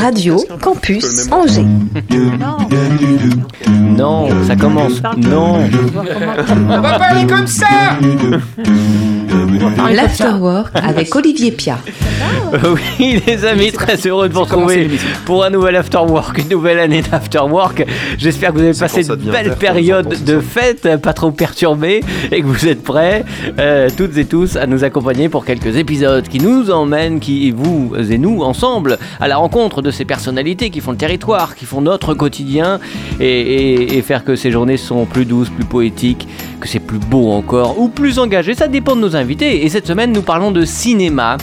Radio Campus Angers. Non, ça commence. Non. On va parler comme ça L'Afterwork avec Olivier Pia. Oui, les amis, très heureux de vous retrouver pour un nouvel Afterwork, une nouvelle année d'Afterwork. J'espère que vous avez passé commence à de bien belles faire, périodes comme ça, de fête, pas trop perturbées, et que vous êtes prêts, euh, toutes et tous, à nous accompagner pour quelques épisodes qui nous emmènent, qui vous et nous, ensemble, à la rencontre de ces personnalités qui font le territoire, qui font notre quotidien, et, et- et faire que ces journées sont plus douces, plus poétiques, que c'est plus beau encore, ou plus engagé. Ça dépend de nos invités. Et cette semaine, nous parlons de cinéma.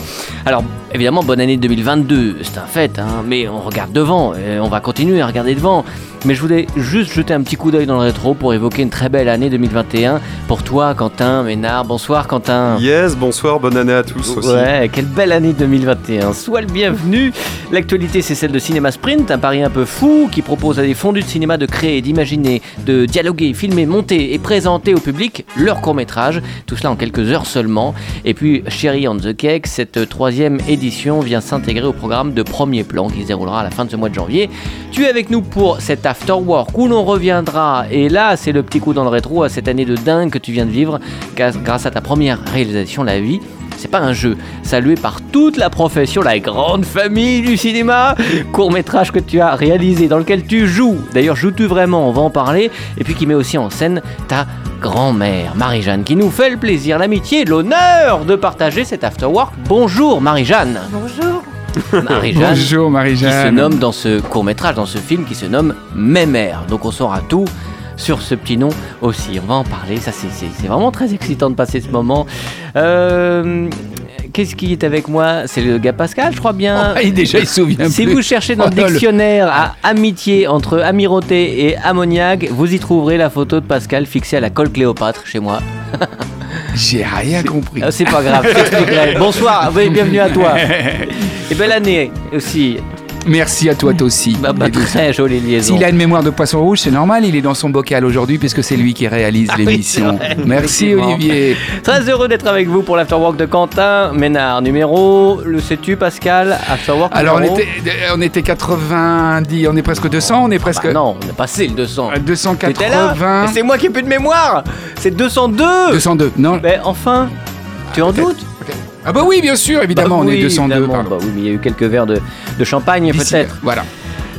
Alors, évidemment, bonne année 2022, c'est un fait, hein, mais on regarde devant, et on va continuer à regarder devant. Mais je voulais juste jeter un petit coup d'œil dans le rétro pour évoquer une très belle année 2021 pour toi, Quentin Ménard. Bonsoir, Quentin. Yes, bonsoir, bonne année à tous aussi. Ouais, quelle belle année 2021. Sois le bienvenu. L'actualité, c'est celle de Cinéma Sprint, un pari un peu fou qui propose à des fondus de cinéma de créer, d'imaginer, de dialoguer, filmer, monter et présenter au public leur court-métrage. Tout cela en quelques heures seulement. Et puis, Cherry on the Cake, cette troisième édition vient s'intégrer au programme de premier plan qui se déroulera à la fin de ce mois de janvier. Tu es avec nous pour cet after work où l'on reviendra. Et là, c'est le petit coup dans le rétro à cette année de dingue que tu viens de vivre grâce grâce à ta première réalisation, La Vie. C'est pas un jeu, salué par toute la profession, la grande famille du cinéma. Court métrage que tu as réalisé, dans lequel tu joues. D'ailleurs, joues-tu vraiment? On va en parler. Et puis qui met aussi en scène ta grand-mère, Marie-Jeanne, qui nous fait le plaisir, l'amitié, l'honneur de partager cet afterwork. Bonjour Marie-Jeanne. Bonjour. Marie-Jeanne. Bonjour Qui se Marie-Jeanne. nomme dans ce court métrage, dans ce film qui se nomme Mémère. Donc on saura tout sur ce petit nom aussi. On va en parler. Ça, c'est- vraiment très excitant de passer ce moment. Euh, Qu'est-ce qui est avec moi? C'est le gars Pascal, je crois bien. Il- déjà, il se souvient Si plus. vous cherchez dans Oh le- dictionnaire à amitié entre amirauté et ammoniac, vous y trouverez la photo de Pascal fixée à la colle Cléopâtre chez moi. J'ai rien compris. Ah, C'est pas grave, je. Bonsoir, oui, bienvenue à toi. Et belle année aussi. Merci à toi toi aussi. Bah, bah, très jolie liaison. S'il a une mémoire de poisson rouge, c'est normal, il est dans son bocal aujourd'hui puisque c'est lui qui réalise Ah l'émission. Merci. Olivier. Très heureux d'être avec vous pour l'Afterwork de Quentin Ménard. Numéro, le sais-tu Pascal? Afterwork Alors on était, on était 90, on est presque 200, on est presque Bah non, on est passé le 200. à T'étais là 280. Mais C'est moi qui ai plus de mémoire C'est 202 202, non Mais enfin, tu en doutes? Ah bah oui, bien sûr, évidemment, Bah on oui, est 202. évidemment. pardon. Bah oui, mais il y a eu quelques verres de, de champagne peut-être. Voilà.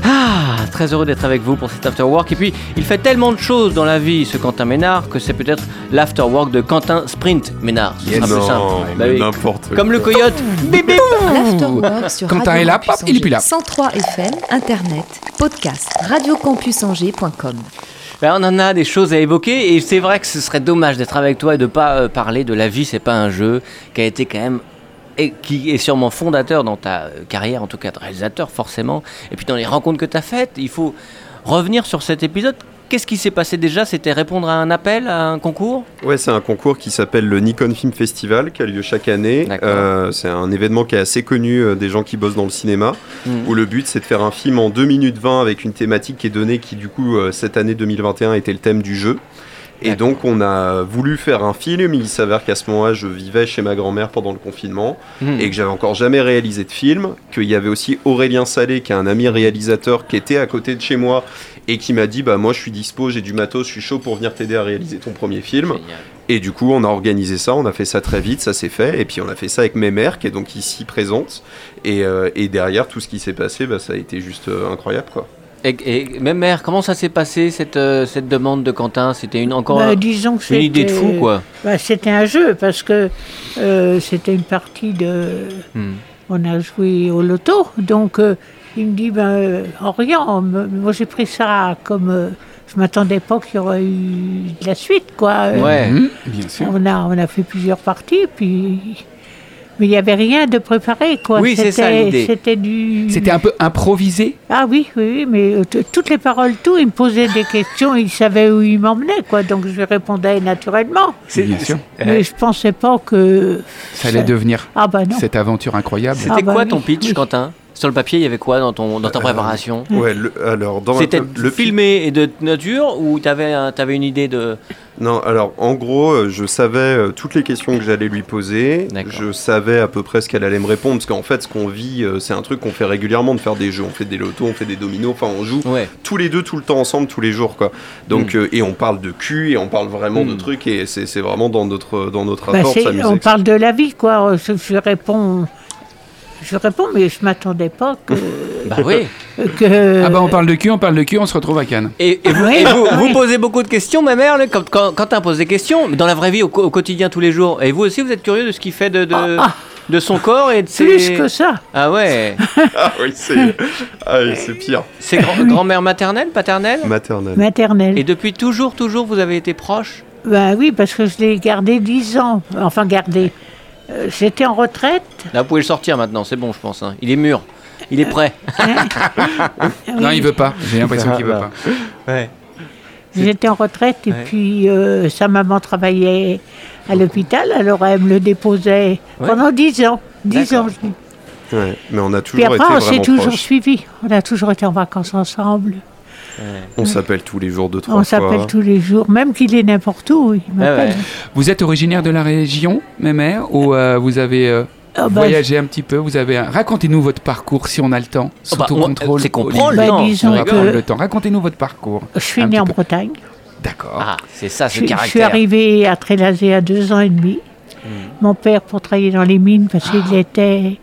Ah, très heureux d'être avec vous pour cet afterwork. Et puis, il fait tellement de choses dans la vie, ce Quentin Ménard, que c'est peut-être l'afterwork de Quentin Sprint Ménard. Ce sera plus Non, simple. Bah oui. n'importe Comme le coyote. Bip, bip. L'Afterwork sur Quentin Radio est là, Campus pop, il est plus là. Angers. 103 FM, Internet, podcast, radiocampusangers.com. Ben, on en a des choses à évoquer et c'est vrai que ce serait dommage d'être avec toi et de pas euh, parler de la vie, c'est pas un jeu qui a été quand même et qui est sûrement fondateur dans ta euh, carrière, en tout cas de réalisateur forcément, et puis dans les rencontres que tu as faites, il faut revenir sur cet épisode. Qu'est-ce qui s'est passé déjà? C'était répondre à un appel, à un concours? Ouais, c'est un concours qui s'appelle le Nikon Film Festival qui a lieu chaque année. Euh, c'est un événement qui est assez connu euh, des gens qui bossent dans le cinéma, Mhm. où le but c'est de faire un film en 2 minutes 20 avec une thématique qui est donnée, qui du coup euh, cette année 2021 était le thème du jeu. Et donc on a voulu faire un film, il s'avère qu'à ce moment-là je vivais chez ma grand-mère pendant le confinement Hmm. et que j'avais encore jamais réalisé de film, qu'il y avait aussi Aurélien Salé qui est un ami réalisateur qui était à côté de chez moi et qui m'a dit bah moi je suis dispo, j'ai du matos, je suis chaud pour venir t'aider à réaliser ton premier film. Génial. Et du coup, on a organisé ça, on a fait ça très vite, ça s'est fait. Et puis, on a fait ça avec mes mères, qui est donc ici présente. Et, euh, et derrière, tout ce qui s'est passé, bah, ça a été juste euh, incroyable, quoi. Et, et même mère, comment ça s'est passé cette, euh, cette demande de Quentin? C'était une encore Bah, disons que une idée de fou quoi. bah, c'était un jeu parce que euh, c'était une partie de. Hmm. On a joué au loto, donc euh, il me dit ben, euh, Orient, me- moi j'ai pris ça comme. euh, je m'attendais pas qu'il y aurait eu de la suite, quoi. Euh, Ouais. Hum, bien sûr. On a, on a fait plusieurs parties, puis. Mais il n'y avait rien de préparé, quoi. Oui, c'est ça, C'était- l'idée. C'était du. C'était un peu improvisé. Ah oui, oui, oui, mais euh, toutes les paroles, tout, il me posait des questions, il savait où il m'emmenait, quoi. Donc je lui répondais naturellement. Bien sûr. Mais je pensais pas que. Ça allait devenir Ah bah non. cette aventure incroyable. C'était Ah bah quoi oui, ton pitch, oui. Quentin? Sur le papier, il y avait quoi dans, ton, dans ta Euh, préparation Ouais, le- alors dans C'était le le film. filmé et de nature ou t'avais un- t'avais une idée de. Non, alors en gros, euh, je savais euh, toutes les questions que j'allais lui poser. D'accord. Je savais à peu près ce qu'elle allait me répondre, parce qu'en fait, ce qu'on vit, euh, c'est un truc qu'on fait régulièrement de faire des jeux. On fait des lotos, on fait des dominos, enfin, on joue Ouais. tous les deux tout le temps ensemble, tous les jours, quoi. Donc, euh, et on parle de cul, et on parle vraiment de Mm. trucs, et c'est c'est vraiment dans notre dans notre Bah, rapport on parle de la vie, quoi. Je, je réponds, je réponds, mais je m'attendais pas que. Bah oui. que Ah bah on parle de cul, on parle de cul, on se retrouve à Cannes. Et, et vous, Oui, et vous, oui. vous posez beaucoup de questions, ma mère, quand, quand, Quentin pose des questions, mais dans la vraie vie, au, quotidien, tous les jours. Et vous aussi, vous êtes curieux de ce qu'il fait de, de, Ah, de son corps et de ses. plus que ça. Ah ouais. Ah oui, c'est ah oui, c'est pire. C'est grand- grand-mère maternelle, paternelle? Maternelle. Maternelle. Et depuis toujours, toujours, vous avez été proche? Ben oui, parce que je l'ai gardé 10 ans. Enfin, gardé. Euh, J'étais en retraite. Là, vous pouvez le sortir maintenant, c'est bon, je pense. hein. Il est mûr. Il est prêt. Non, il veut pas. J'ai l'impression qu'il veut pas. Ouais. J'étais en retraite et Ouais. puis euh, sa maman travaillait à l'hôpital, alors elle me le déposait Ouais. pendant 10 ans. 10 D'accord. ans, je dis. Ouais, mais on a Puis toujours après, été on s'est toujours proches. suivis. On a toujours été en vacances ensemble. On s'appelle tous les jours deux trois On s'appelle tous les jours, même qu'il est n'importe où. Il ouais. Vous êtes originaire de la région, mémère, ou euh, vous avez euh, Ah bah, voyagé un petit peu Vous avez un- Racontez-nous votre parcours si on a le temps. Sous bah, tout on- contrôle. c'est qu'on prend le Bah, temps. disons On va que- prendre le temps. Racontez-nous votre parcours. Je suis petit en peu. Bretagne. D'accord. Ah, c'est ça, Je, ce suis- je suis caractère. arrivée à Trélazé à deux ans et demi. Hmm. Mon père pour travailler dans les mines parce Ah. qu'il était,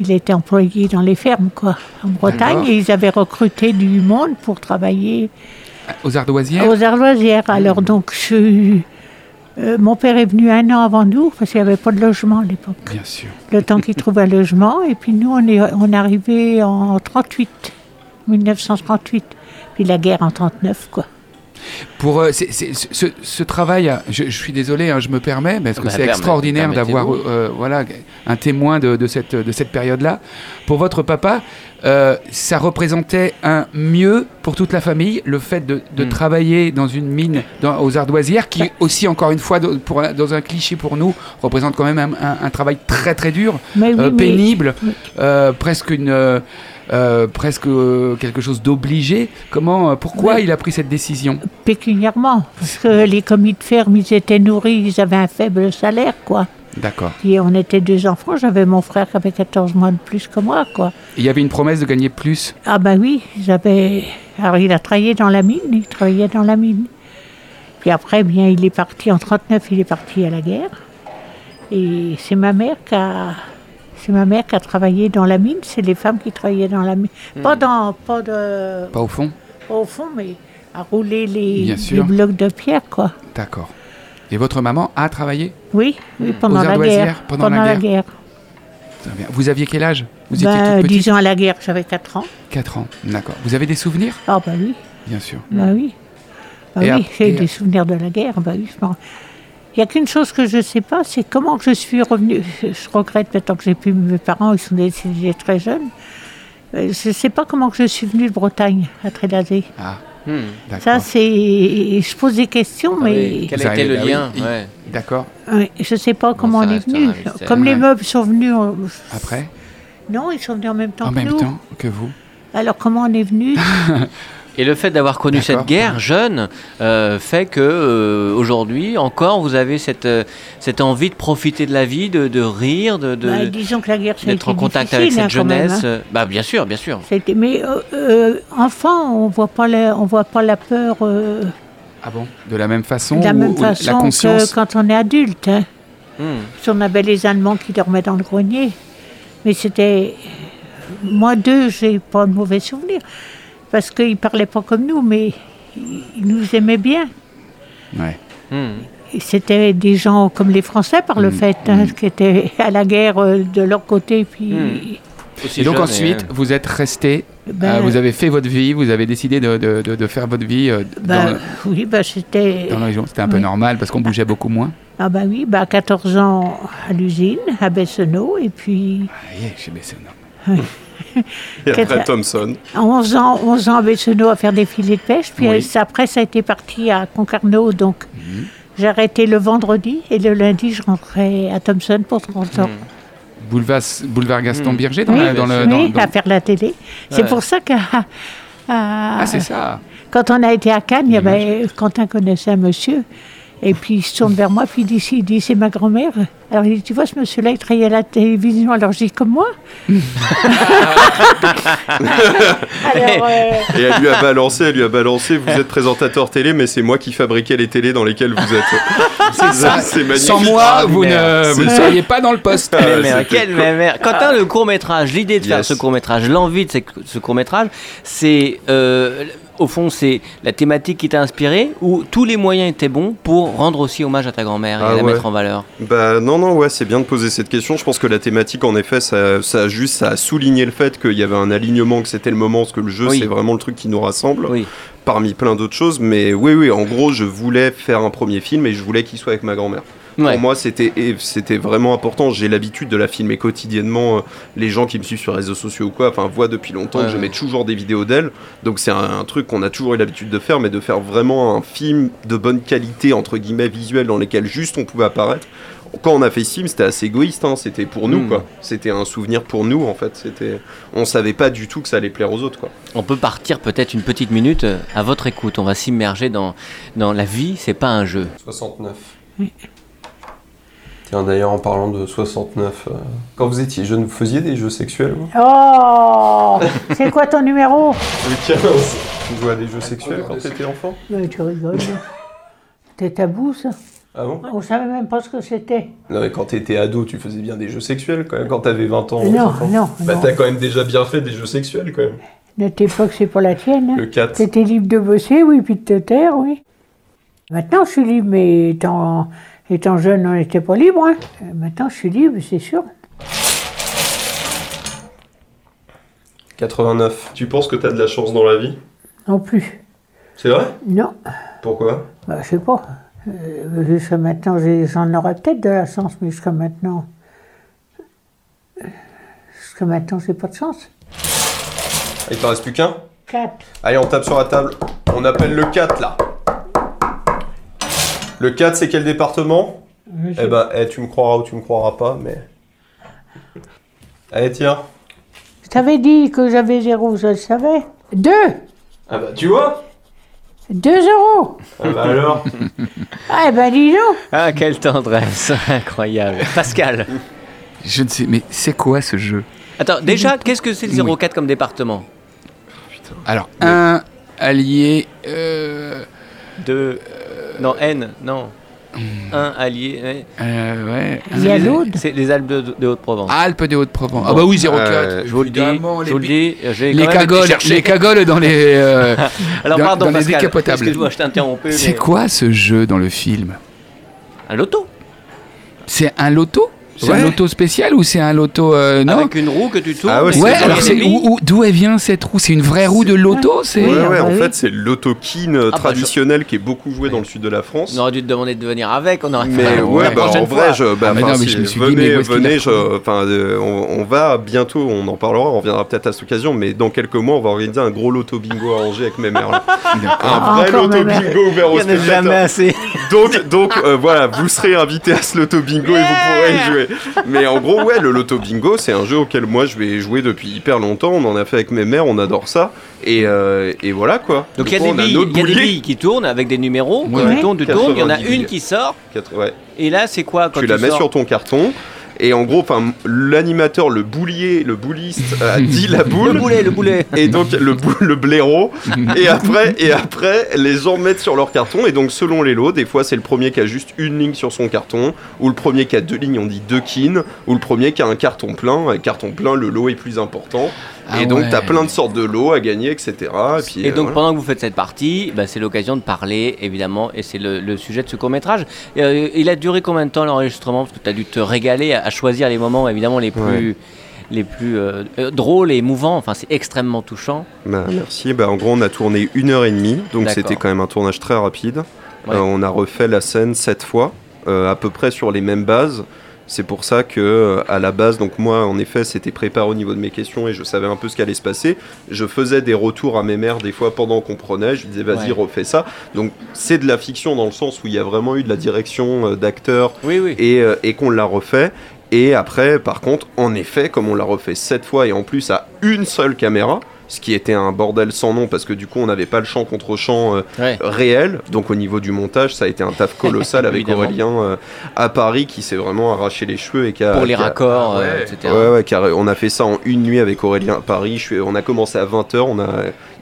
il était employé dans les fermes quoi, en Bretagne et ils avaient recruté du monde pour travailler Aux ardoisières aux ardoisières. Alors donc je, euh, mon père est venu un an avant nous parce qu'il n'y avait pas de logement à l'époque. Bien sûr. Le temps qu'il trouve un logement et puis nous on est on est arrivé en 38, 1938. Puis la guerre en 39 quoi. Pour euh, ce, ce travail, euh, je, je suis désolé, hein, je me permets, parce que Bah, c'est extraordinaire d'avoir permettez-vous. euh, voilà, un témoin de, de cette, de cette période-là? Pour votre papa, euh, ça représentait un mieux pour toute la famille, le fait de, de Mm. travailler dans une mine dans- aux ardoisières, qui aussi, encore une fois, dans- pour, dans un cliché pour nous, représente quand même un, un- un travail très très dur, Mais oui, euh, mais- pénible, euh, presque une... euh, presque euh, quelque chose d'obligé. Comment, euh, pourquoi Oui. il a pris cette décision? Pécuniairement, parce que les commis de ferme, ils étaient nourris, ils avaient un faible salaire, quoi. D'accord. Puis on était deux enfants, j'avais mon frère qui avait 14 mois de plus que moi, quoi. Il y avait une promesse de gagner plus? Ah ben oui, avaient... Alors il a travaillé dans la mine, il travaillait dans la mine. Puis après, bien, il est parti, en 39, il est parti à la guerre. Et c'est ma mère qui a... C'est ma mère qui a travaillé dans la mine, c'est les femmes qui travaillaient dans la mine. Pas dans... Pas de... Pas au fond? pas au fond, mais à rouler les, blocs de pierre, quoi. D'accord. Et votre maman a travaillé? Oui, oui pendant la guerre. pendant la la guerre. Vous aviez quel âge? Vous Ben, étiez toute petite? disons à la guerre, j'avais 4 ans. 4 ans. D'accord. Vous avez des souvenirs? Ah bah oui, Bien sûr. bah oui. Bah Et oui, j'ai des souvenirs de la guerre, bah oui. Il n'y a qu'une chose que je ne sais pas, c'est comment je suis revenue. Je regrette maintenant que j'ai plus mes parents, ils sont décédés très jeunes. Euh, Je ne sais pas comment que je suis venue de Bretagne, à Trélazé. Ah, Hmm. Ça, c'est... Je pose des questions, Ah mais... oui, Quel avez- le ah oui, lien ouais. D'accord. Oui, je ne sais pas comment on est venu. Comme les meubles sont venus... on- Après Non, ils sont venus en même temps En que même nous. temps que vous Alors comment on est venu? Et le fait d'avoir connu cette guerre jeune euh, fait que euh, aujourd'hui encore vous avez cette, euh, cette envie de profiter de la vie, de, de rire, de, de- Bah, Disons que la guerre, ça a d'être en contact avec cette hein, même, jeunesse. hein. Bah bien sûr, bien sûr. Mais enfant, on voit pas la, on voit pas la peur euh, Ah bon? De la même façon de la ou- même ou la façon conscience que quand on est adulte. hein. Hmm. Si on avait les Allemands qui dormaient dans le grenier, mais c'était moi d'eux, j'ai pas de mauvais souvenirs parce qu'ils parlaient pas comme nous, mais ils ils nous aimaient bien. Ouais. Et C'était des gens comme les Français par le Mm, fait, hein, mm. qui étaient à la guerre euh, de leur côté, puis. Mm. Aussi Et donc ensuite, euh, vous êtes resté, Ben, euh, vous avez fait votre vie, vous avez décidé de, de- de- de faire votre vie euh, ben, dans, oui, ben, c'était. dans la région. C'était un peu oui. normal parce qu'on bougeait beaucoup moins. Ah bah oui, à 14 ans à l'usine, à Bessonneau, et puis Ah, yeah, chez Bessonneau. Et après à 11 ans, 11 ans à Bessonneau à faire des filets de pêche, puis Oui. euh, après ça a été parti à Concarneau, donc j'ai arrêté le vendredi, et le lundi je rentrais à Thompson pour 30 ans. boulevard, boulevard Gaston Hmm. Berger dans, Oui, la- dans le. oui, dans- dans- à faire la télé. C'est pour ça que ah, Ah, c'est ça. quand on a été à Cannes, il y avait, Quentin connaissait un monsieur. Et puis il se tourne vers moi, puis il dit, Si, il dit c'est ma grand-mère. Alors il dit, tu vois, ce monsieur-là, il travaillait à la télévision. Alors je dis, comme moi Alors, euh, Et elle lui a balancé, elle lui a balancé, vous êtes présentateur télé, mais c'est moi qui fabriquais les télés dans lesquelles vous êtes. c'est ça, c'est magnifique. Sans moi, vous ne, vous seriez pas dans le poste. Ah, Quelle mère, quelle mère. Quentin, le court métrage, l'idée de faire ce court métrage, l'envie de ce, ce court métrage, c'est euh, au fond c'est la thématique qui t'a inspiré ou tous les moyens étaient bons pour rendre aussi hommage à ta grand-mère et Ah la ouais. mettre en valeur? Bah non, non, ouais, c'est bien de poser cette question. Je pense que la thématique, en effet, ça, ça a juste ça a souligné le fait qu'il y avait un alignement, que c'était le moment, parce que le jeu, Oui. c'est vraiment le truc qui nous rassemble, Oui. parmi plein d'autres choses. Mais oui, oui, en gros, je voulais faire un premier film et je voulais qu'il soit avec ma grand-mère. Ouais. Pour moi, c'était c'était vraiment important. J'ai l'habitude de la filmer quotidiennement. Euh, Les gens qui me suivent sur les réseaux sociaux ou quoi, enfin, voient depuis longtemps Ouais, que je mets toujours des vidéos d'elle. Donc c'est un, un truc qu'on a toujours eu l'habitude de faire, mais de faire vraiment un film de bonne qualité entre guillemets visuel dans lesquels juste on pouvait apparaître. Quand on a fait film, c'était assez égoïste. hein, C'était pour nous, Mm. quoi. C'était un souvenir pour nous, en fait. C'était, on savait pas du tout que ça allait plaire aux autres, quoi. On peut partir peut-être une petite minute euh, à votre écoute. On va s'immerger dans, dans la vie, c'est pas un jeu. 69. Tiens, d'ailleurs, en parlant de 69, euh, quand vous étiez jeune, vous faisiez des jeux sexuels vous? Oh C'est quoi ton numéro? Le 15. Tu jouais à des jeux sexuels quand t'étais enfant? Mais Tu rigoles. C'était tabou, ça? Ah bon? On savait même pas ce que c'était. Non, mais quand t'étais ado, tu faisais bien des jeux sexuels quand même, quand t'avais 20 ans. Non, 30 ans. non, Bah, t'as quand même déjà bien fait des jeux sexuels quand même. Notre époque, c'est pas la tienne. hein. Le 4. T'étais libre de bosser, oui, puis de te taire, oui. Maintenant, je suis libre, mais étant, étant jeune, on n'était pas libre. hein. Euh, Maintenant, je suis libre, c'est sûr. 89. Tu penses que t'as de la chance dans la vie? Non plus. C'est vrai? Non, Pourquoi? Bah, je sais pas. Euh, jusqu'à maintenant, j'ai- j'en aurais peut-être de la chance, mais jusqu'à maintenant. Jusqu'à maintenant, j'ai pas de chance. Il t'en reste plus qu'un? 4. Allez, on tape sur la table. On appelle le 4 là. Le 4, c'est quel département Eh ben, eh, tu me croiras ou tu me croiras pas, mais. Allez, tiens. Je t'avais dit que j'avais zéro, je le savais. 2 Ah bah, tu vois 2 euros Ah bah alors Ah, ben dis donc Ah, quelle tendresse, incroyable. Pascal. Je ne sais, mais c'est quoi ce jeu? Attends, déjà, qu'est-ce que c'est le 04 comme département? Alors, un allié. euh, Deux. Non, N, non. Un allié. euh, ouais. Il y a l'autre. C'est les Alpes de, de Haute-Provence. Alpes de Haute-Provence. Ah bah oui, 04. Euh, je vous le dis, je vous le les, dis, j'ai les été cagoles, les cagoles dans les. euh, Alors dans- pardon dans les Pascal, décapotables. excuse-moi, je t'ai interrompu. c'est mais- quoi ce jeu dans le film? Un loto C'est un loto? C'est Ouais. un loto spécial ou c'est un loto euh, non Avec une roue que tu tournes. Ah ouais, Ouais, alors d'où elle vient cette roue? C'est une vraie roue de loto C'est Oui, Ouais, ah ouais, bah en oui. fait, c'est l'autokin euh, bah, traditionnel qui est beaucoup joué dans le sud de la France. On aurait dû te demander de venir avec, on aurait fait Mais la- ouais, bah, en vrai, je, bah, Ah, non, mais je me suis dit, venez, qu'il venez, je- euh, on, on va bientôt, on en parlera, on reviendra peut-être à cette occasion, mais dans quelques mois, on va organiser un gros loto bingo à Angers avec mes mères. Un vrai loto bingo ouvert aux Il y en a jamais spectateurs. assez. Donc, donc euh, voilà, vous serez invité à ce loto bingo et vous pourrez y jouer. Mais en gros, ouais, le loto bingo, c'est un jeu auquel moi je vais jouer depuis hyper longtemps. On en a fait avec mes mères, on adore ça. Et, euh, et voilà quoi. Donc il y a coup, des billes, notre il y a des boulier. billes qui tournent avec des numéros. Ouais. Tu tournes, tu tournes. Il y en a 90 une billes. qui sort. Quatre- ouais. Et là, c'est quoi quand tu la mets sur ton carton. Et en gros, l'animateur, le boulier, le bouliste a dit la boule. Le boulet, le boulet. Et donc le, le blaireau. et après, et après, les gens mettent sur leur carton. Et donc selon les lots, des fois c'est le premier qui a juste une ligne sur son carton, ou le premier qui a deux lignes, on dit deux kines, ou le premier qui a un carton plein. Et carton plein, le lot est plus important. Ah et donc ouais. t'as plein de sortes de lots à gagner, etc. Et, puis, Et euh, donc voilà. pendant que vous faites cette partie, bah, c'est l'occasion de parler évidemment, et c'est le, le sujet de ce court métrage. il a duré combien de temps l'enregistrement? Parce que tu as dû te régaler à, à choisir les moments évidemment les plus, les plus euh, euh, drôles et émouvants. Enfin, c'est extrêmement touchant. Bah, merci. Bah, en gros, on a tourné une heure et demie, donc c'était quand même un tournage très rapide. Ouais. Euh, on a refait la scène sept fois, euh, à peu près sur les mêmes bases. C'est pour ça que euh, à la base, donc moi, en effet, c'était préparé au niveau de mes questions et je savais un peu ce qui allait se passer. Je faisais des retours à mes mères des fois pendant qu'on prenait. Je disais, vas-y, Ouais. refais ça. Donc c'est de la fiction dans le sens où il y a vraiment eu de la direction euh, d'acteurs Oui, oui. et, euh, et qu'on l'a refait. Et après, par contre, en effet, comme on l'a refait sept fois et en plus à une seule caméra, ce qui était un bordel sans nom parce que du coup on n'avait pas le champ contre champ euh, Ouais. réel. Donc au niveau du montage, ça a été un taf colossal avec. Aurélien euh, à Paris qui s'est vraiment arraché les cheveux et qui a Pour les qui a- raccords, ouais. euh, etc. Ouais, ouais, car on a fait ça en une nuit avec Aurélien à Paris. Je suis- on a commencé à 20h, on a,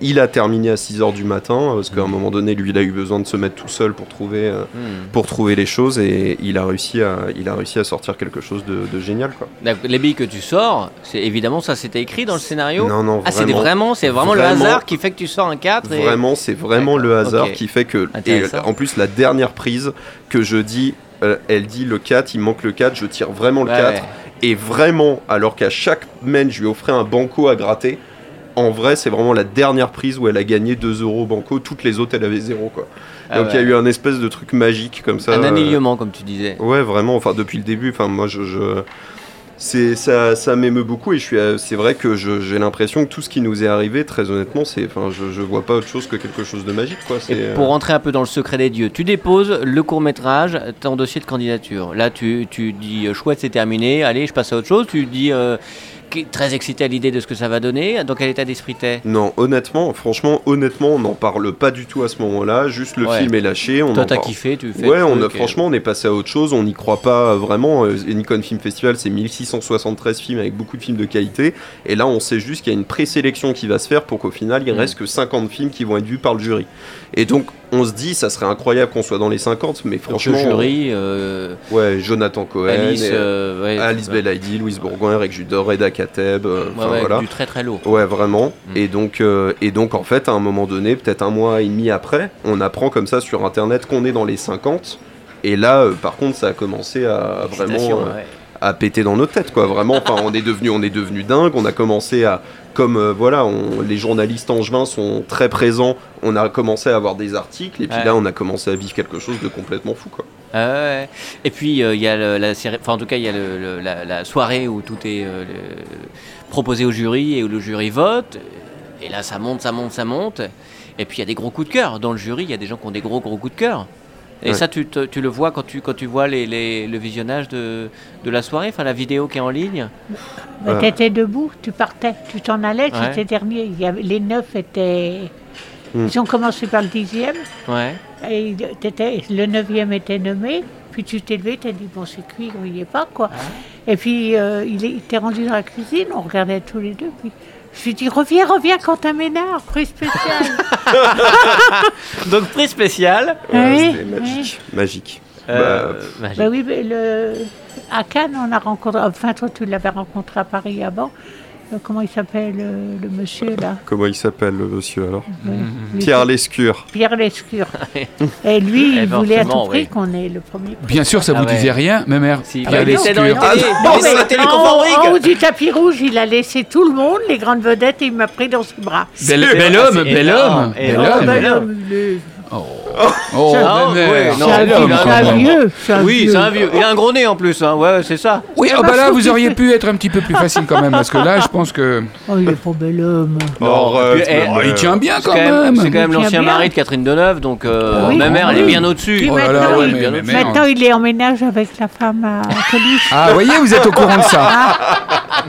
il a terminé à 6h du matin parce qu'à un moment donné, lui, il a eu besoin de se mettre tout seul pour trouver, euh, Hmm. pour trouver les choses et il a réussi à, il a réussi à sortir quelque chose de, de génial. Quoi. Les billes que tu sors, c'est évidemment ça c'était écrit dans le scénario Non, non, Ah, c'est vraiment. c'est vraiment, le hasard qui fait que tu sors un 4 et... Vraiment, c'est vraiment le hasard qui fait que. Et en plus, la dernière prise que je dis, euh, elle dit le 4, il manque le 4, je tire vraiment le Ouais, 4. ouais. Et vraiment, alors qu'à chaque main, je lui offrais un banco à gratter. En vrai, c'est vraiment la dernière prise où elle a gagné 2 euros banco. Toutes les autres, elle avait 0. Quoi. Ah Donc il y a eu un espèce de truc magique comme ça. Un euh, alignement comme tu disais. Ouais, vraiment. Enfin, depuis le début. Enfin, moi, je. je- C'est ça, ça m'émeut beaucoup et je suis. euh, C'est vrai que j'ai l'impression que tout ce qui nous est arrivé, très honnêtement, c'est. Enfin, je, je vois pas autre chose que quelque chose de magique, quoi. Et euh, pour rentrer un peu dans le secret des dieux, tu déposes le court métrage, ton dossier de candidature. Là, tu, tu dis euh, chouette, c'est terminé, allez, je passe à autre chose. Tu dis euh, très excité à l'idée de ce que ça va donner. Dans quel état d'esprit t'es? Non, honnêtement, franchement, honnêtement, on n'en parle pas du tout à ce moment-là. Juste le Ouais. film est lâché. On Toi, t'as kiffé, tu fais. Ouais, on a, et- franchement, on est passé à autre chose. On n'y croit pas vraiment. Euh, Nikon Film Festival, c'est 1673 films avec beaucoup de films de qualité. Et là, on sait juste qu'il y a une présélection qui va se faire pour qu'au final, il Mm. reste que 50 films qui vont être vus par le jury. Et donc, on se dit, ça serait incroyable qu'on soit dans les 50, mais franchement. le jury, euh, Ouais, Jonathan Cohen, Alice, et, euh, ouais, Alice Belaïdi, Louise Bourgoin, Eric Judor, Reda Kateb. euh, ouais, enfin, ouais, voilà. du très très lourd. Ouais, vraiment. Mm. Et, donc, euh, et donc, en fait, à un moment donné, peut-être un mois et demi après, on apprend comme ça sur Internet qu'on est dans les 50. Et là, euh, par contre, ça a commencé à vraiment euh. À péter dans nos têtes, quoi. Vraiment, enfin, on est devenu, on est devenu dingue. On a commencé à, comme euh, voilà, on- les journalistes angevins sont très présents. On a commencé à avoir des articles. Et puis Ouais. là, on a commencé à vivre quelque chose de complètement fou, quoi. Ah ouais. Et puis euh, il y a le- la série, enfin en tout cas il y a le- le- la, la soirée où tout est euh, le- proposé au jury et où le jury vote. Et là ça monte, ça monte, ça monte. Et puis il y a des gros coups de cœur. Dans le jury, il y a des gens qui ont des gros gros coups de cœur. Et Ouais. ça, tu, te- tu le vois quand tu, quand tu vois les, les- le visionnage de, de la soirée, enfin la vidéo qui est en ligne? Bah, Ouais. T'étais debout, tu partais, tu t'en allais, Ouais. c'était dernier. Il y avait, les neuf étaient. Hmm. Ils ont commencé par le dixième, Ouais. et le neuvième était nommé, puis tu t'es levé, t'as dit bon c'est cuit, on y est pas quoi. Et puis euh, il est- il t'est rendu dans la cuisine, on regardait tous les deux, puis je lui ai dit reviens, reviens Quentin Ménard, prix spécial. Donc prix spécial. Ouais, Oui, C'était magique, magique. Euh, Bah, magique. bah oui, mais le, à Cannes on a rencontré, enfin toi tu l'avais rencontré à Paris avant. Euh, Comment il s'appelle euh, le monsieur là Comment il s'appelle, le monsieur alors lui, Pierre Lescure. Pierre Lescure. Et lui, Eh, il voulait à tout prix oui. qu'on ait le premier prix. Bien sûr, ça Ah vous ouais. disait rien, ma mère. Si, Pierre il était dans les Lescure. Ah, non, mais- en, haut du tapis rouge, il a laissé tout le monde, les grandes vedettes, et il m'a pris dans ses bras. Bel, C'est bel homme, c'est bel homme, bel. Oh, Oh, Ah, ouais, non, c'est un, c'est un vieux. c'est un Oui, vieux. c'est un vieux. Il a un gros nez en plus, hein. ouais, c'est ça. Oui, Ah, oh, bah là, vous auriez pu être un petit peu plus facile quand même, parce que là, je pense que. Oh, il est pas bel homme. Non, puis, eh, Oh, il tient bien C'est quand quand même, c'est quand même l'ancien mari de Catherine Deneuve, donc euh, Oui, ma mère, elle est bien au-dessus. Oh là là, maintenant, ouais, il- mais- bien mais au-dessus. merde. Maintenant, il est en ménage avec la femme à Coluche. Ah, vous voyez, vous êtes au courant de ça.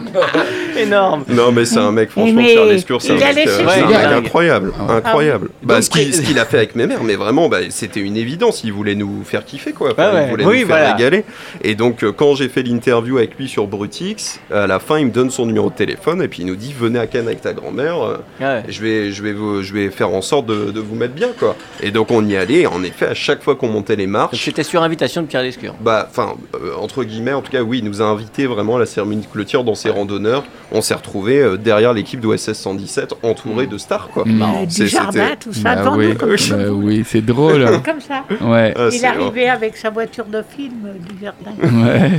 Énorme. Non, mais c'est un mec, franchement, Pierre Lescure, c'est un, mec, euh, incroyable. Ah incroyable. Bah, ce qu'il a fait avec mes mais vraiment, bah, c'était une évidence. Il voulait nous faire kiffer, quoi. Enfin, Ah ouais. Il voulait Oui, nous faire voilà. régaler. Et donc, euh, quand j'ai fait l'interview avec lui sur Brutix, à la fin, il me donne son numéro de téléphone et puis il nous dit Venez à Cannes avec ta grand-mère. euh, Ouais. je vais, je, vais vous, je vais faire en sorte de, de vous mettre bien, quoi. Et donc, on y allait. Et en effet, à chaque fois qu'on montait les marches, C'était sur invitation de Pierre Lescure. bah, enfin, euh, entre guillemets, en tout cas, oui, il nous a invités vraiment à la cérémonie de clôture dans ses randonneurs. On s'est retrouvés euh, derrière l'équipe d'OSS 117, entourés de stars, quoi. Mm. Euh, C'est- du jardin, c'était- tout ça, Bah devant oui, nous, comme, bah oui, c'est drôle. comme ça. Ouais, Ah, Il c'est- est arrivé avec sa voiture de film du jardin. ouais.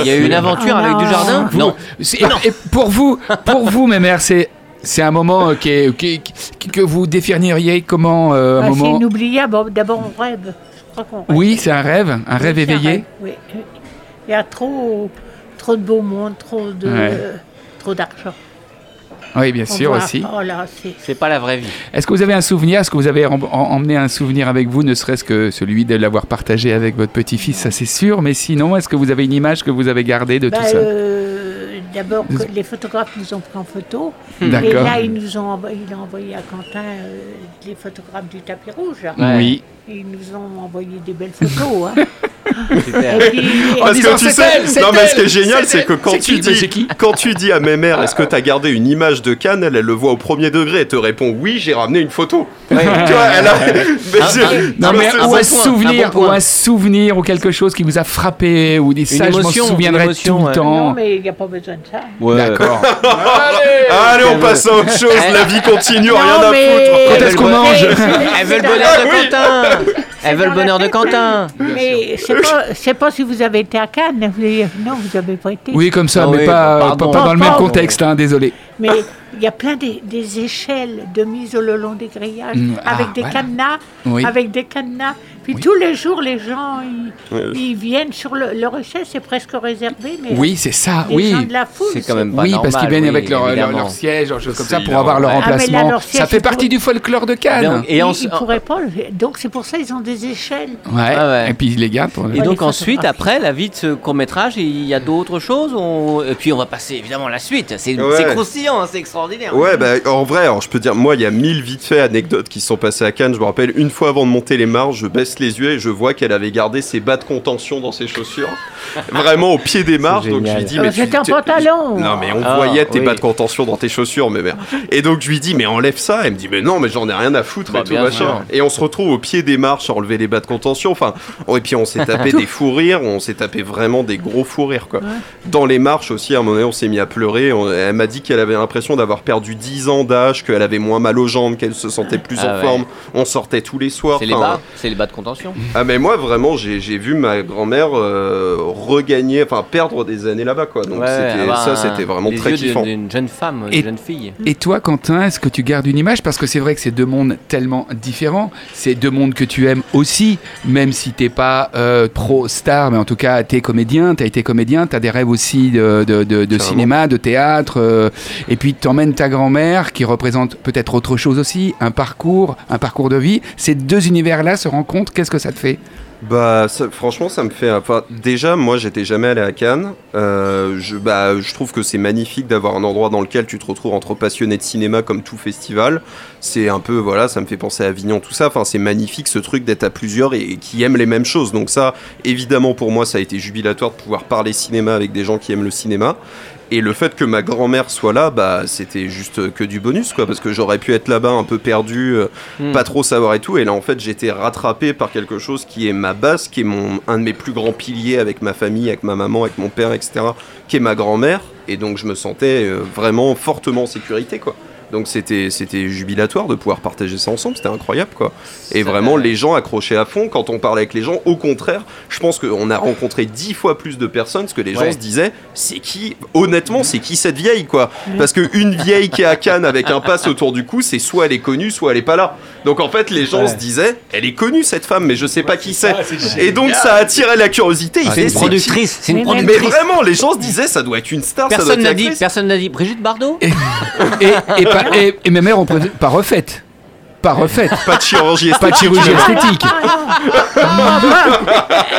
Il y a eu une aventure Ah avec du jardin? Vous- Non. c'est- et pour vous, pour vous, mes mères, c'est c'est un moment euh, qui est- qui- qui- que vous définiriez comment euh, un Ah, c'est moment? inoubliable. Bon, D'abord, on rêve. Je crois qu'on rêve. Oui, c'est un rêve, un rêve Oui, c'est un éveillé. rêve, oui, oui. Il y a trop, trop de beau monde, trop de, Ouais. trop d'argent. Oui, bien sûr voit- aussi. Oh là, c'est. Pas la vraie vie. Est-ce que vous avez un souvenir Est-ce que vous avez em- em- emmené un souvenir avec vous, ne serait-ce que celui de l'avoir partagé avec votre petit-fils, ça c'est sûr. Mais sinon, est-ce que vous avez une image que vous avez gardée de Bah, tout ça euh, D'abord, les photographes nous ont pris en photo. Et D'accord. là, ils nous ont envoyé, il a envoyé à Quentin euh, les photographes du tapis rouge. Ouais. Oui. Et ils nous ont envoyé des belles photos. hein. Et puis, et- Parce disant, que tu sais, elle, non mais ce qui est génial, c'est que quand tu qui dis, qui? quand tu dis à mes mères, est-ce que t'as gardé une image de Cannes, elle, elle le voit au premier degré, elle te répond oui, j'ai ramené une photo. Ouais. tu vois, elle a. Mais Ah, j'ai- ah, Non, Ah, mais c'est- ou un souvenir, un bon point. ou un souvenir, ou quelque chose qui vous a frappé, ou des ça, je m'en émotion, souviendrai émotion, tout le ouais. temps. non, mais il n'y a pas besoin de ça. Ouais. D'accord. Allez, on passe à autre chose, la vie continue, rien à foutre. Quand est-ce qu'on mange? Elle veut le bonheur de Quentin. Elle veut le bonheur de. Quentin. Mais c'est pas, c'est pas si vous avez été à Cannes. Vous avez- non, vous n'avez pas été. Oui, comme ça, Ah mais oui, pas, pas, pardon. pas dans le même contexte, hein, désolé. Mais il y a plein des, des échelles de mise le long des grillages, Mm, ah, avec des voilà. cadenas, Oui. avec des cadenas. Puis Oui. tous les jours, les gens, ils, viennent sur le, leur échelle, c'est presque réservé, mais Oui, c'est ça, les oui. gens de la foule, C'est quand même pas Oui, parce qu'ils viennent oui, avec leur, leur, leur siège, leur chose comme ça, pour avoir leur. Ah, là, remplacement. leur siège, ça fait partie du folklore de Cannes. Donc, et ils, en- ils pourraient pas. le- Donc c'est pour ça ils ont des échelles. Ouais. Ah ouais. Et puis ils les pour Et Ouais, donc les ensuite, après la vie de ce court métrage, il y a d'autres choses. on- Et puis on va passer évidemment à la suite. C'est croustillant, hein, c'est extraordinaire. Ouais, bah, en vrai, alors, je peux dire, moi, il y a mille vite fait anecdotes qui se sont passées à Cannes. Je me rappelle, une fois avant de monter les marches, je baisse les yeux et je vois qu'elle avait gardé ses bas de contention dans ses chaussures. Vraiment au pied des marches. Donc je lui dis, mais tu- C'était tu- pantalon. Non, mais on Ah, voyait tes oui. bas de contention dans tes chaussures, mais merde. Et donc je lui dis, mais enlève ça. Elle me dit, mais non, mais j'en ai rien à foutre Bah, et tout bien machin. Et on se retrouve au pied des marches à enlever les bas de contention. Enfin, oh, et puis on s'est tapé des fous rires. On s'est tapé vraiment des gros fous rires, quoi. Dans les marches aussi, à un moment donné, on s'est mis à pleurer. On- elle m'a dit qu'elle avait l'impression d'avoir perdu 10 ans d'âge, qu'elle avait moins mal aux jambes, qu'elle se sentait plus Ah en ouais. forme. On sortait tous les soirs. C'est les Enfin, bas, c'est les bas de contention. ah mais moi vraiment j'ai vu ma grand-mère euh, regagner, enfin perdre des années là-bas quoi. Donc Ouais, c'était avoir ça c'était vraiment les très yeux kiffant. d'une- D'une jeune femme, Et- une jeune fille. Et toi, Quentin, est-ce que tu gardes une image? Parce que c'est vrai que c'est deux mondes tellement différents. C'est deux mondes que tu aimes aussi, même si t'es pas euh, pro-star, mais en tout cas, t'es comédien, t'as été comédien, t'as des rêves aussi de, de, de- de Carrément. cinéma, de théâtre. euh, et puis, t'emmènes ta grand-mère, qui représente peut-être autre chose aussi, un parcours, un parcours de vie. Ces deux univers-là se rencontrent, qu'est-ce que ça te fait? Bah franchement ça me fait enfin déjà moi j'étais jamais allé à Cannes. Euh, je bah je trouve que c'est magnifique d'avoir un endroit dans lequel tu te retrouves entre passionnés de cinéma comme tout festival. C'est un peu voilà ça me fait penser à Avignon tout ça. Enfin c'est magnifique ce truc d'être à plusieurs et qui aiment les mêmes choses. Donc ça évidemment pour moi ça a été jubilatoire de pouvoir parler cinéma avec des gens qui aiment le cinéma. Et le fait que ma grand-mère soit là, bah, c'était juste que du bonus, quoi, parce que j'aurais pu être là-bas un peu perdu, euh, Hmm. pas trop savoir et tout. Et là, en fait, j'étais rattrapé par quelque chose qui est ma base, qui est mon, un de mes plus grands piliers avec ma famille, avec ma maman, avec mon père, etc., qui est ma grand-mère. Et donc, je me sentais euh, vraiment fortement en sécurité, quoi. Donc c'était c'était jubilatoire de pouvoir partager ça ensemble, c'était incroyable quoi. Et vraiment les gens accrochaient à fond quand on parlait avec les gens. Au contraire, je pense qu'on a rencontré dix fois plus de personnes parce que les Ouais. gens se disaient c'est qui honnêtement c'est qui cette vieille quoi? Parce que une vieille qui est à Cannes avec un pass autour du cou, c'est soit elle est connue, soit elle est pas là. Donc en fait les gens Ouais. se disaient elle est connue cette femme, mais je sais pas qui c'est. Et donc ça attirait la curiosité. Ils C'est une productrice, c'est une même- Mais productrice. vraiment les gens se disaient ça doit être une star, Personne n'a dit, personne n'a dit Brigitte Bardot? et, et, et- et mes mères ont prévu, pas refaite. Pas refaite. Pas de chirurgie Pas de chirurgie esthétique.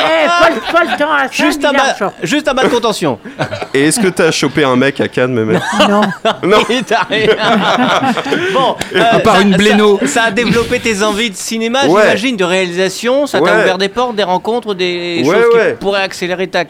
Eh, Juste un, bas, l'argent. juste un bas de contention. Et est-ce que t'as chopé un mec à Cannes, même Non. Non. Rien. bon, euh, À part ça- une ça- bléno. Ça, a développé tes envies de cinéma, Ouais. j'imagine, de réalisation. Ça t'a Ouais. ouvert des portes, des rencontres, des Ouais, choses ouais. qui pourraient accélérer ta,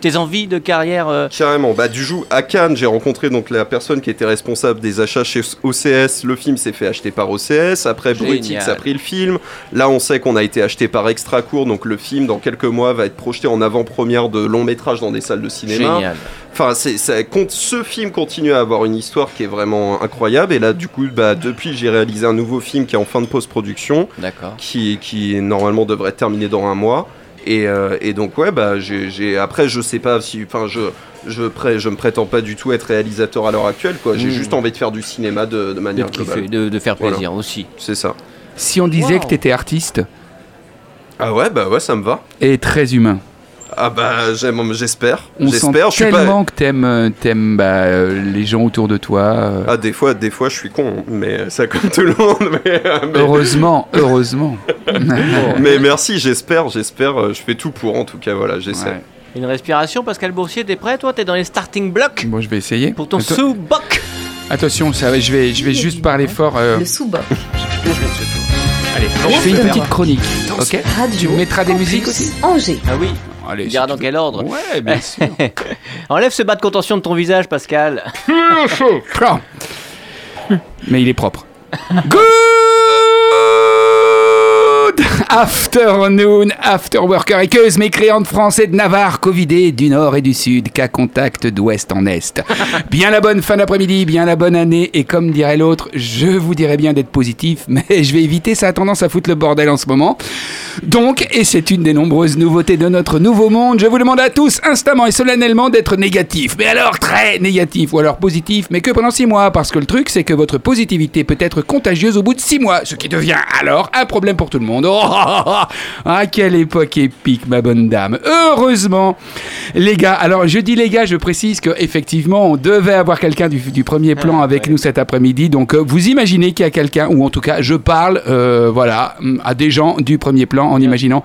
tes envies de carrière. euh, Carrément. Bah, du coup, à Cannes, j'ai rencontré donc la personne qui était responsable des achats chez OCS. Le film s'est fait acheter par OCS. Après. Brutix a pris le film. Là, on sait qu'on a été acheté par Extracourt. Donc, le film, dans quelques mois, va être projeté en avant-première de long métrage dans des salles de cinéma. Génial. Enfin, ça compte, ce film continue à avoir une histoire qui est vraiment incroyable. Et là, du coup, bah, depuis, j'ai réalisé un nouveau film qui est en fin de post-production. D'accord. qui, qui normalement devrait terminé dans un mois. Et, euh, et donc ouais bah j'ai après je sais pas si enfin je je, pré- je me prétends pas du tout être réalisateur à l'heure actuelle quoi j'ai Mm. juste envie de faire du cinéma de, de De, manière kiffer, globale de, de faire Voilà. plaisir aussi. c'est ça Si on disait Wow. que tu étais artiste ah ouais bah ouais ça me va et très humain. Ah bah j'aime, j'espère. On sent J'espère. Je suis pas. tellement que t'aimes, euh, t'aimes, bah, euh, les gens autour de toi. euh. Ah des fois, des fois je suis con, mais ça comme tout le monde. Mais, mais- Heureusement, heureusement. mais merci, j'espère, j'espère. Je fais tout pour en tout cas. Voilà, j'essaie. Ouais. Une respiration, Pascal Boursier, t'es prêt toi? T'es dans les starting blocks? Bon, je vais essayer. pour ton Atten- sous-boc Attention, ça, je vais, je vais juste parler fort. euh, Le sous-boc. Allez, je fais une petite chronique, ok? Tu mettras des musiques aussi? Angers. Ah oui, Allez, tu diras dans quel ordre. Ouais, bien sûr. Enlève ce bas de contention de ton visage, Pascal. Mais il est propre. Good afternoon, after workereuse, mécréante français de Navarre, Covidé du Nord et du Sud, cas contact d'Ouest en Est. Bien la bonne fin d'après-midi, bien la bonne année, et comme dirait l'autre, je vous dirais bien d'être positif, mais je vais éviter, ça a tendance à foutre le bordel en ce moment. Donc, et c'est une des nombreuses nouveautés de notre nouveau monde, je vous demande à tous instamment et solennellement d'être négatif. Mais alors très négatif, ou alors positif, mais que pendant six mois, parce que le truc c'est que votre positivité peut être contagieuse au bout de six mois, ce qui devient alors un problème pour tout le monde. Oh, ah, ah, ah. Ah, quelle époque épique, ma bonne dame. Heureusement, les gars, alors je dis les gars, je précise que effectivement on devait avoir quelqu'un du, du premier plan avec nous cet après-midi, donc euh, vous imaginez qu'il y a quelqu'un, ou en tout cas je parle, euh, voilà, à des gens du premier plan en imaginant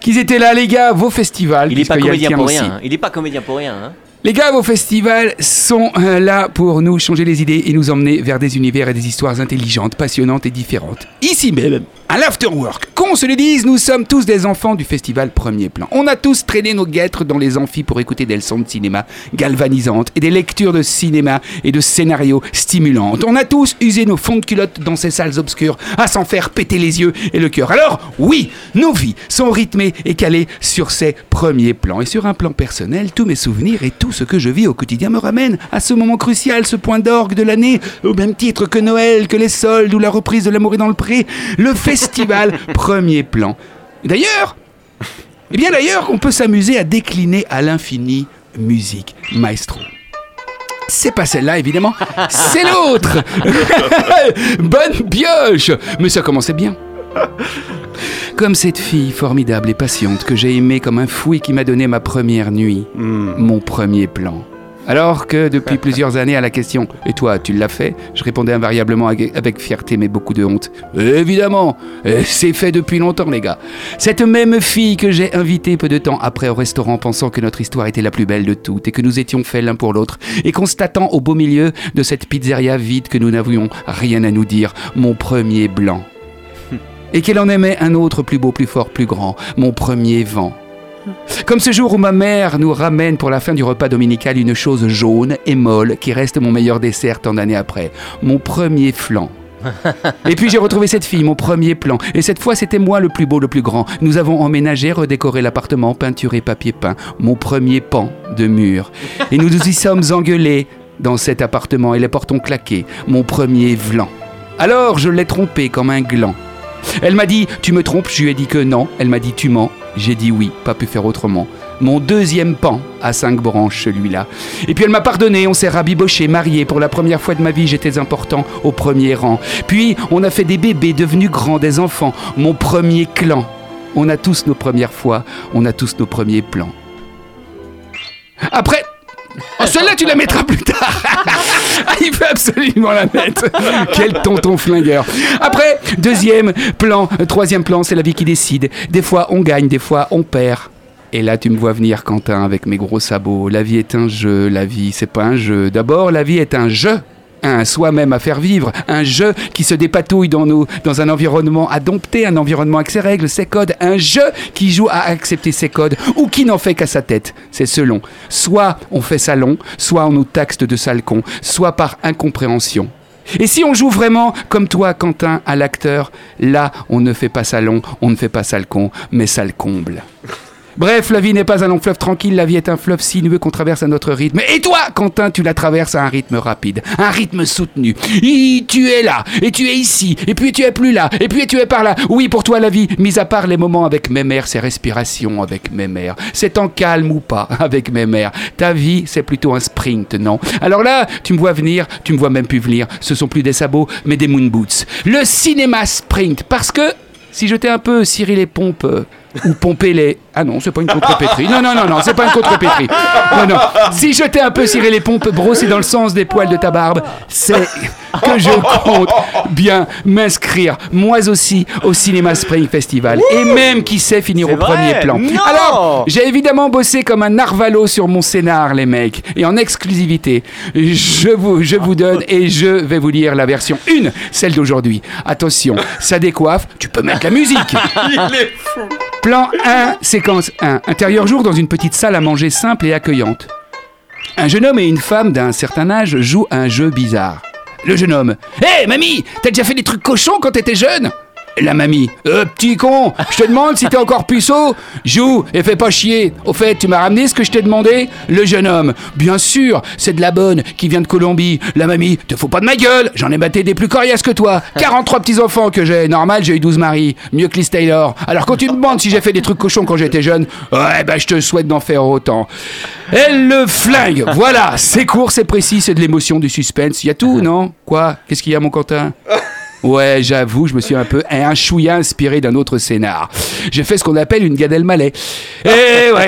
qu'ils étaient là, les gars, vos festivals. Il est pas puisqu'il y a le comédien pour rien. hein. Il est pas comédien pour rien. hein. Les gars, vos festivals sont euh, là pour nous changer les idées et nous emmener vers des univers et des histoires intelligentes, passionnantes et différentes. Ici même, à l'Afterwork, qu'on se le dise, nous sommes tous des enfants du festival Premier Plan. On a tous traîné nos guêtres dans les amphis pour écouter des leçons de cinéma galvanisantes et des lectures de cinéma et de scénarios stimulantes. On a tous usé nos fonds de culotte dans ces salles obscures à s'en faire péter les yeux et le cœur. Alors, oui, nos vies sont rythmées et calées sur ces premiers plans. Et sur un plan personnel, tous mes souvenirs et tout ce que je vis au quotidien me ramènent à ce moment crucial, ce point d'orgue de l'année, au même titre que Noël, que les soldes ou la reprise de L'amour est dans le pré, le Premier Plan. D'ailleurs, eh bien d'ailleurs, on peut s'amuser à décliner à l'infini musique maestro. C'est pas celle-là, évidemment, c'est l'autre Bonne pioche Mais ça commençait bien. Comme cette fille formidable et patiente que j'ai aimée comme un fou et qui m'a donné ma première nuit, Hmm. mon premier plan. Alors que depuis plusieurs années à la question Et toi, tu l'as fait? je répondais invariablement avec, fierté mais beaucoup de honte. Évidemment, euh, c'est fait depuis longtemps les gars. Cette même fille que j'ai invitée peu de temps après au restaurant pensant que notre histoire était la plus belle de toutes et que nous étions faits l'un pour l'autre et constatant au beau milieu de cette pizzeria vide que nous n'avions rien à nous dire, mon premier blanc. Et qu'elle en aimait un autre plus beau, plus fort, plus grand, mon premier vent. Comme ce jour où ma mère nous ramène pour la fin du repas dominical une chose jaune et molle qui reste mon meilleur dessert tant d'années après. Mon premier flan. Et puis j'ai retrouvé cette fille, mon premier plan. Et cette fois, c'était moi le plus beau, le plus grand. Nous avons emménagé, redécoré l'appartement, peinturé papier peint. Mon premier pan de mur. Et nous nous y sommes engueulés dans cet appartement et les portes ont claqué. Mon premier vlan. Alors je l'ai trompé comme un gland. Elle m'a dit Tu me trompes Je lui ai dit que non. Elle m'a dit Tu mens J'ai dit oui, pas pu faire autrement. Mon deuxième pan à cinq branches, celui-là. Et puis elle m'a pardonné, on s'est rabiboché, marié. Pour la première fois de ma vie, j'étais important au premier rang. Puis on a fait des bébés devenus grands, des enfants. Mon premier clan. On a tous nos premières fois, on a tous nos premiers plans. Après. Oh, celle-là, tu la mettras plus tard. Il veut absolument la mettre. Quel tonton flingueur. Après, deuxième plan, troisième plan, c'est la vie qui décide. Des fois, on gagne, des fois, on perd. Et là, tu me vois venir, Quentin, avec mes gros sabots. La vie est un jeu, la vie, c'est pas un jeu. D'abord, la vie est un jeu. Un soi-même à faire vivre, un jeu qui se dépatouille dans, dans un environnement à dompter, un environnement avec ses règles, ses codes, un jeu qui joue à accepter ses codes ou qui n'en fait qu'à sa tête. C'est selon. Soit on fait salon, soit on nous taxe de sale con, soit par incompréhension. Et si on joue vraiment comme toi, Quentin, à l'acteur, là, on ne fait pas salon, on ne fait pas sale con, mais sale comble. Bref, la vie n'est pas un long fleuve tranquille, la vie est un fleuve sinueux qu'on traverse à notre rythme. Et toi, Quentin, tu la traverses à un rythme rapide, un rythme soutenu. Et tu es là, et tu es ici, et puis tu es plus là, et puis tu es par là. Oui, pour toi, la vie, mis à part les moments avec mes mères, ses respirations avec mes mères, c'est en calme ou pas avec mes mères. Ta vie, c'est plutôt un sprint, non? Alors là, tu me vois venir, tu me vois même plus venir. Ce sont plus des sabots, mais des moon boots. Le cinéma sprint, parce que si j'étais un peu Cyril et Pompe euh, ou pomper les. Ah non, c'est pas une contrepétrie. Non, non, non, non, c'est pas une contrepétrie. Non, non. Si je t'ai un peu ciré les pompes, brossé dans le sens des poils de ta barbe, c'est que je compte bien m'inscrire, moi aussi, au Cinéma Spring Festival. Et même, qui sait, finir au premier vrai plan. Non Alors, j'ai évidemment bossé comme un narvalo sur mon scénar, les mecs. Et en exclusivité, je vous, je vous donne et je vais vous lire la version 1, celle d'aujourd'hui. Attention, ça décoiffe, tu peux mettre la musique. Plan 1, séquence 1. Intérieur jour dans une petite salle à manger simple et accueillante. Un jeune homme et une femme d'un certain âge jouent un jeu bizarre. Le jeune homme. Hé, mamie, t'as déjà fait des trucs cochons quand t'étais jeune? La mamie. Euh, petit con, je te demande si t'es encore puceau. Joue et fais pas chier. Au fait, tu m'as ramené ce que je t'ai demandé Le jeune homme. Bien sûr, c'est de la bonne qui vient de Colombie. La mamie. Te fous pas de ma gueule, j'en ai batté des plus coriaces que toi. 43 petits-enfants que j'ai. Normal, j'ai eu 12 maris. Mieux que Liz Taylor. Alors quand tu me demandes si j'ai fait des trucs cochons quand j'étais jeune, ouais, bah je te souhaite d'en faire autant. Elle le flingue. Voilà, c'est court, c'est précis, c'est de l'émotion, du suspense. Y a tout, non? Quoi? Qu'est-ce qu'il y a, mon Quentin? Ouais, j'avoue, je me suis un peu un chouïa inspiré d'un autre scénar. J'ai fait ce qu'on appelle une Gad Elmaleh. Eh ouais.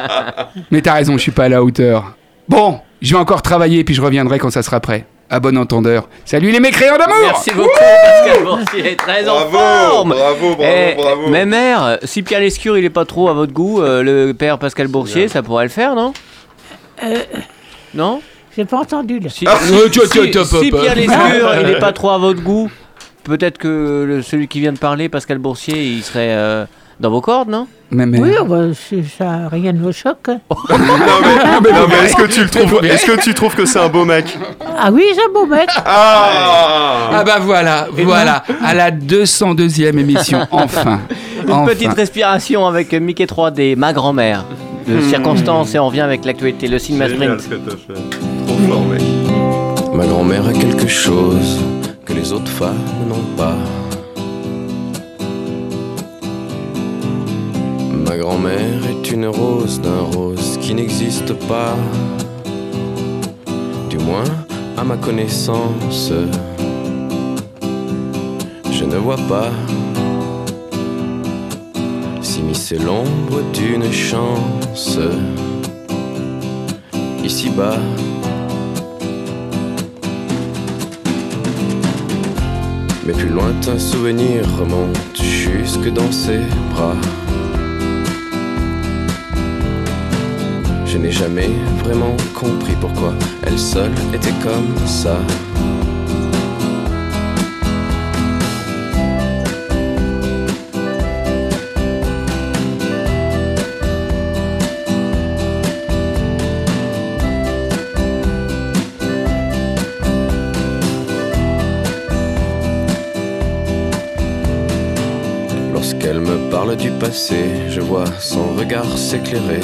Mais t'as raison, je suis pas à la hauteur. Bon, je vais encore travailler puis je reviendrai quand ça sera prêt. À bon entendeur. Salut les mécréants d'amour. Merci beaucoup, Pascal Boursier. Très en Bravo, forme. bravo, bravo, Eh, bravo. Mais mère, si Pierre Lescure il est pas trop à votre goût, euh, le père Pascal Boursier, ça pourrait le faire, non? Non? J'ai pas entendu là. Si, Euh, tu- tu- si- tu- si tu- Pierre Lescure il est pas trop à votre goût, peut-être que le- celui qui vient de parler, Pascal Boursier, il serait euh, dans vos cordes, non? Mais, mais- Oui, oh, bah, c'est- ça, rien ne me choque. hein. Non mais, non, mais est-ce que tu le trouves Est-ce que tu trouves que c'est un beau mec? Ah oui, c'est un beau mec. Ah Ah bah voilà, voilà, à la 202e émission, enfin. Une enfin. petite respiration avec Mickey 3D, ma grand-mère. De circonstances et on revient avec l'actualité, le cinéma Génial sprint. ce que t'as fait. Ma grand-mère a quelque chose que les autres femmes n'ont pas. Ma grand-mère est une rose d'un rose qui n'existe pas. Du moins, à ma connaissance, je ne vois pas s'immiscer l'ombre d'une chance ici-bas. Mes plus lointains souvenirs remontent jusque dans ses bras. Je n'ai jamais vraiment compris pourquoi elle seule était comme ça. Du passé, je vois son regard s'éclairer.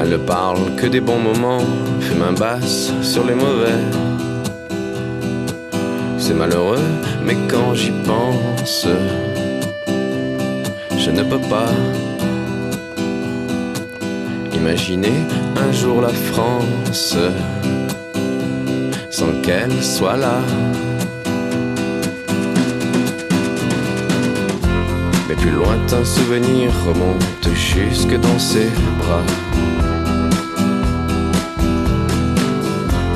Elle ne parle que des bons moments, fait main basse sur les mauvais. C'est malheureux, mais quand j'y pense, je ne peux pas imaginer un jour la France sans qu'elle soit là. Mes plus lointains souvenirs remontent jusque dans ses bras.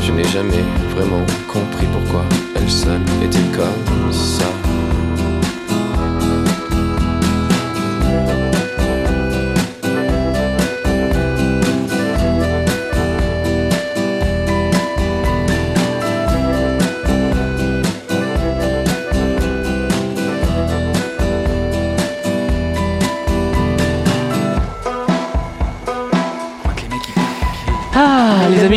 Je n'ai jamais vraiment compris pourquoi elle seule était comme ça.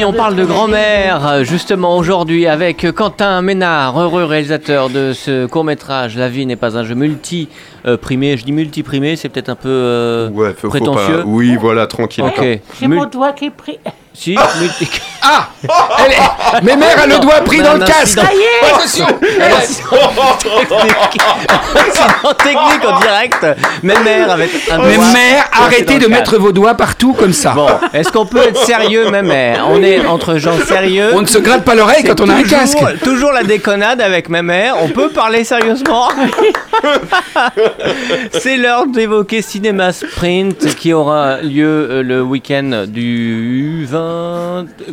Amis, on parle de grand-mère, euh, justement aujourd'hui avec Quentin Ménard, heureux réalisateur de ce court-métrage La vie n'est pas un jeu multi-primé. Je dis multi-primé, c'est peut-être un peu euh, Ouais, faut, faut prétentieux. pas. Oui, voilà, tranquille. Ok. J'ai Mul- mon doigt qui est pris. Si, multi- Ah Elle est- Mes mères a le doigt pris Non, dans le casque. Attention Accident technique en direct. Mes mères avec un Mes doigt mères, arrêtez de mettre vos doigts partout comme ça. Bon, est-ce qu'on peut être sérieux, mes mères? On est entre gens sérieux. On ne se gratte pas l'oreille quand on a un Toujours- casque. Toujours la déconnade avec ma mère. On peut parler sérieusement. C'est l'heure d'évoquer Cinéma Sprint qui aura lieu euh, le week-end du 20.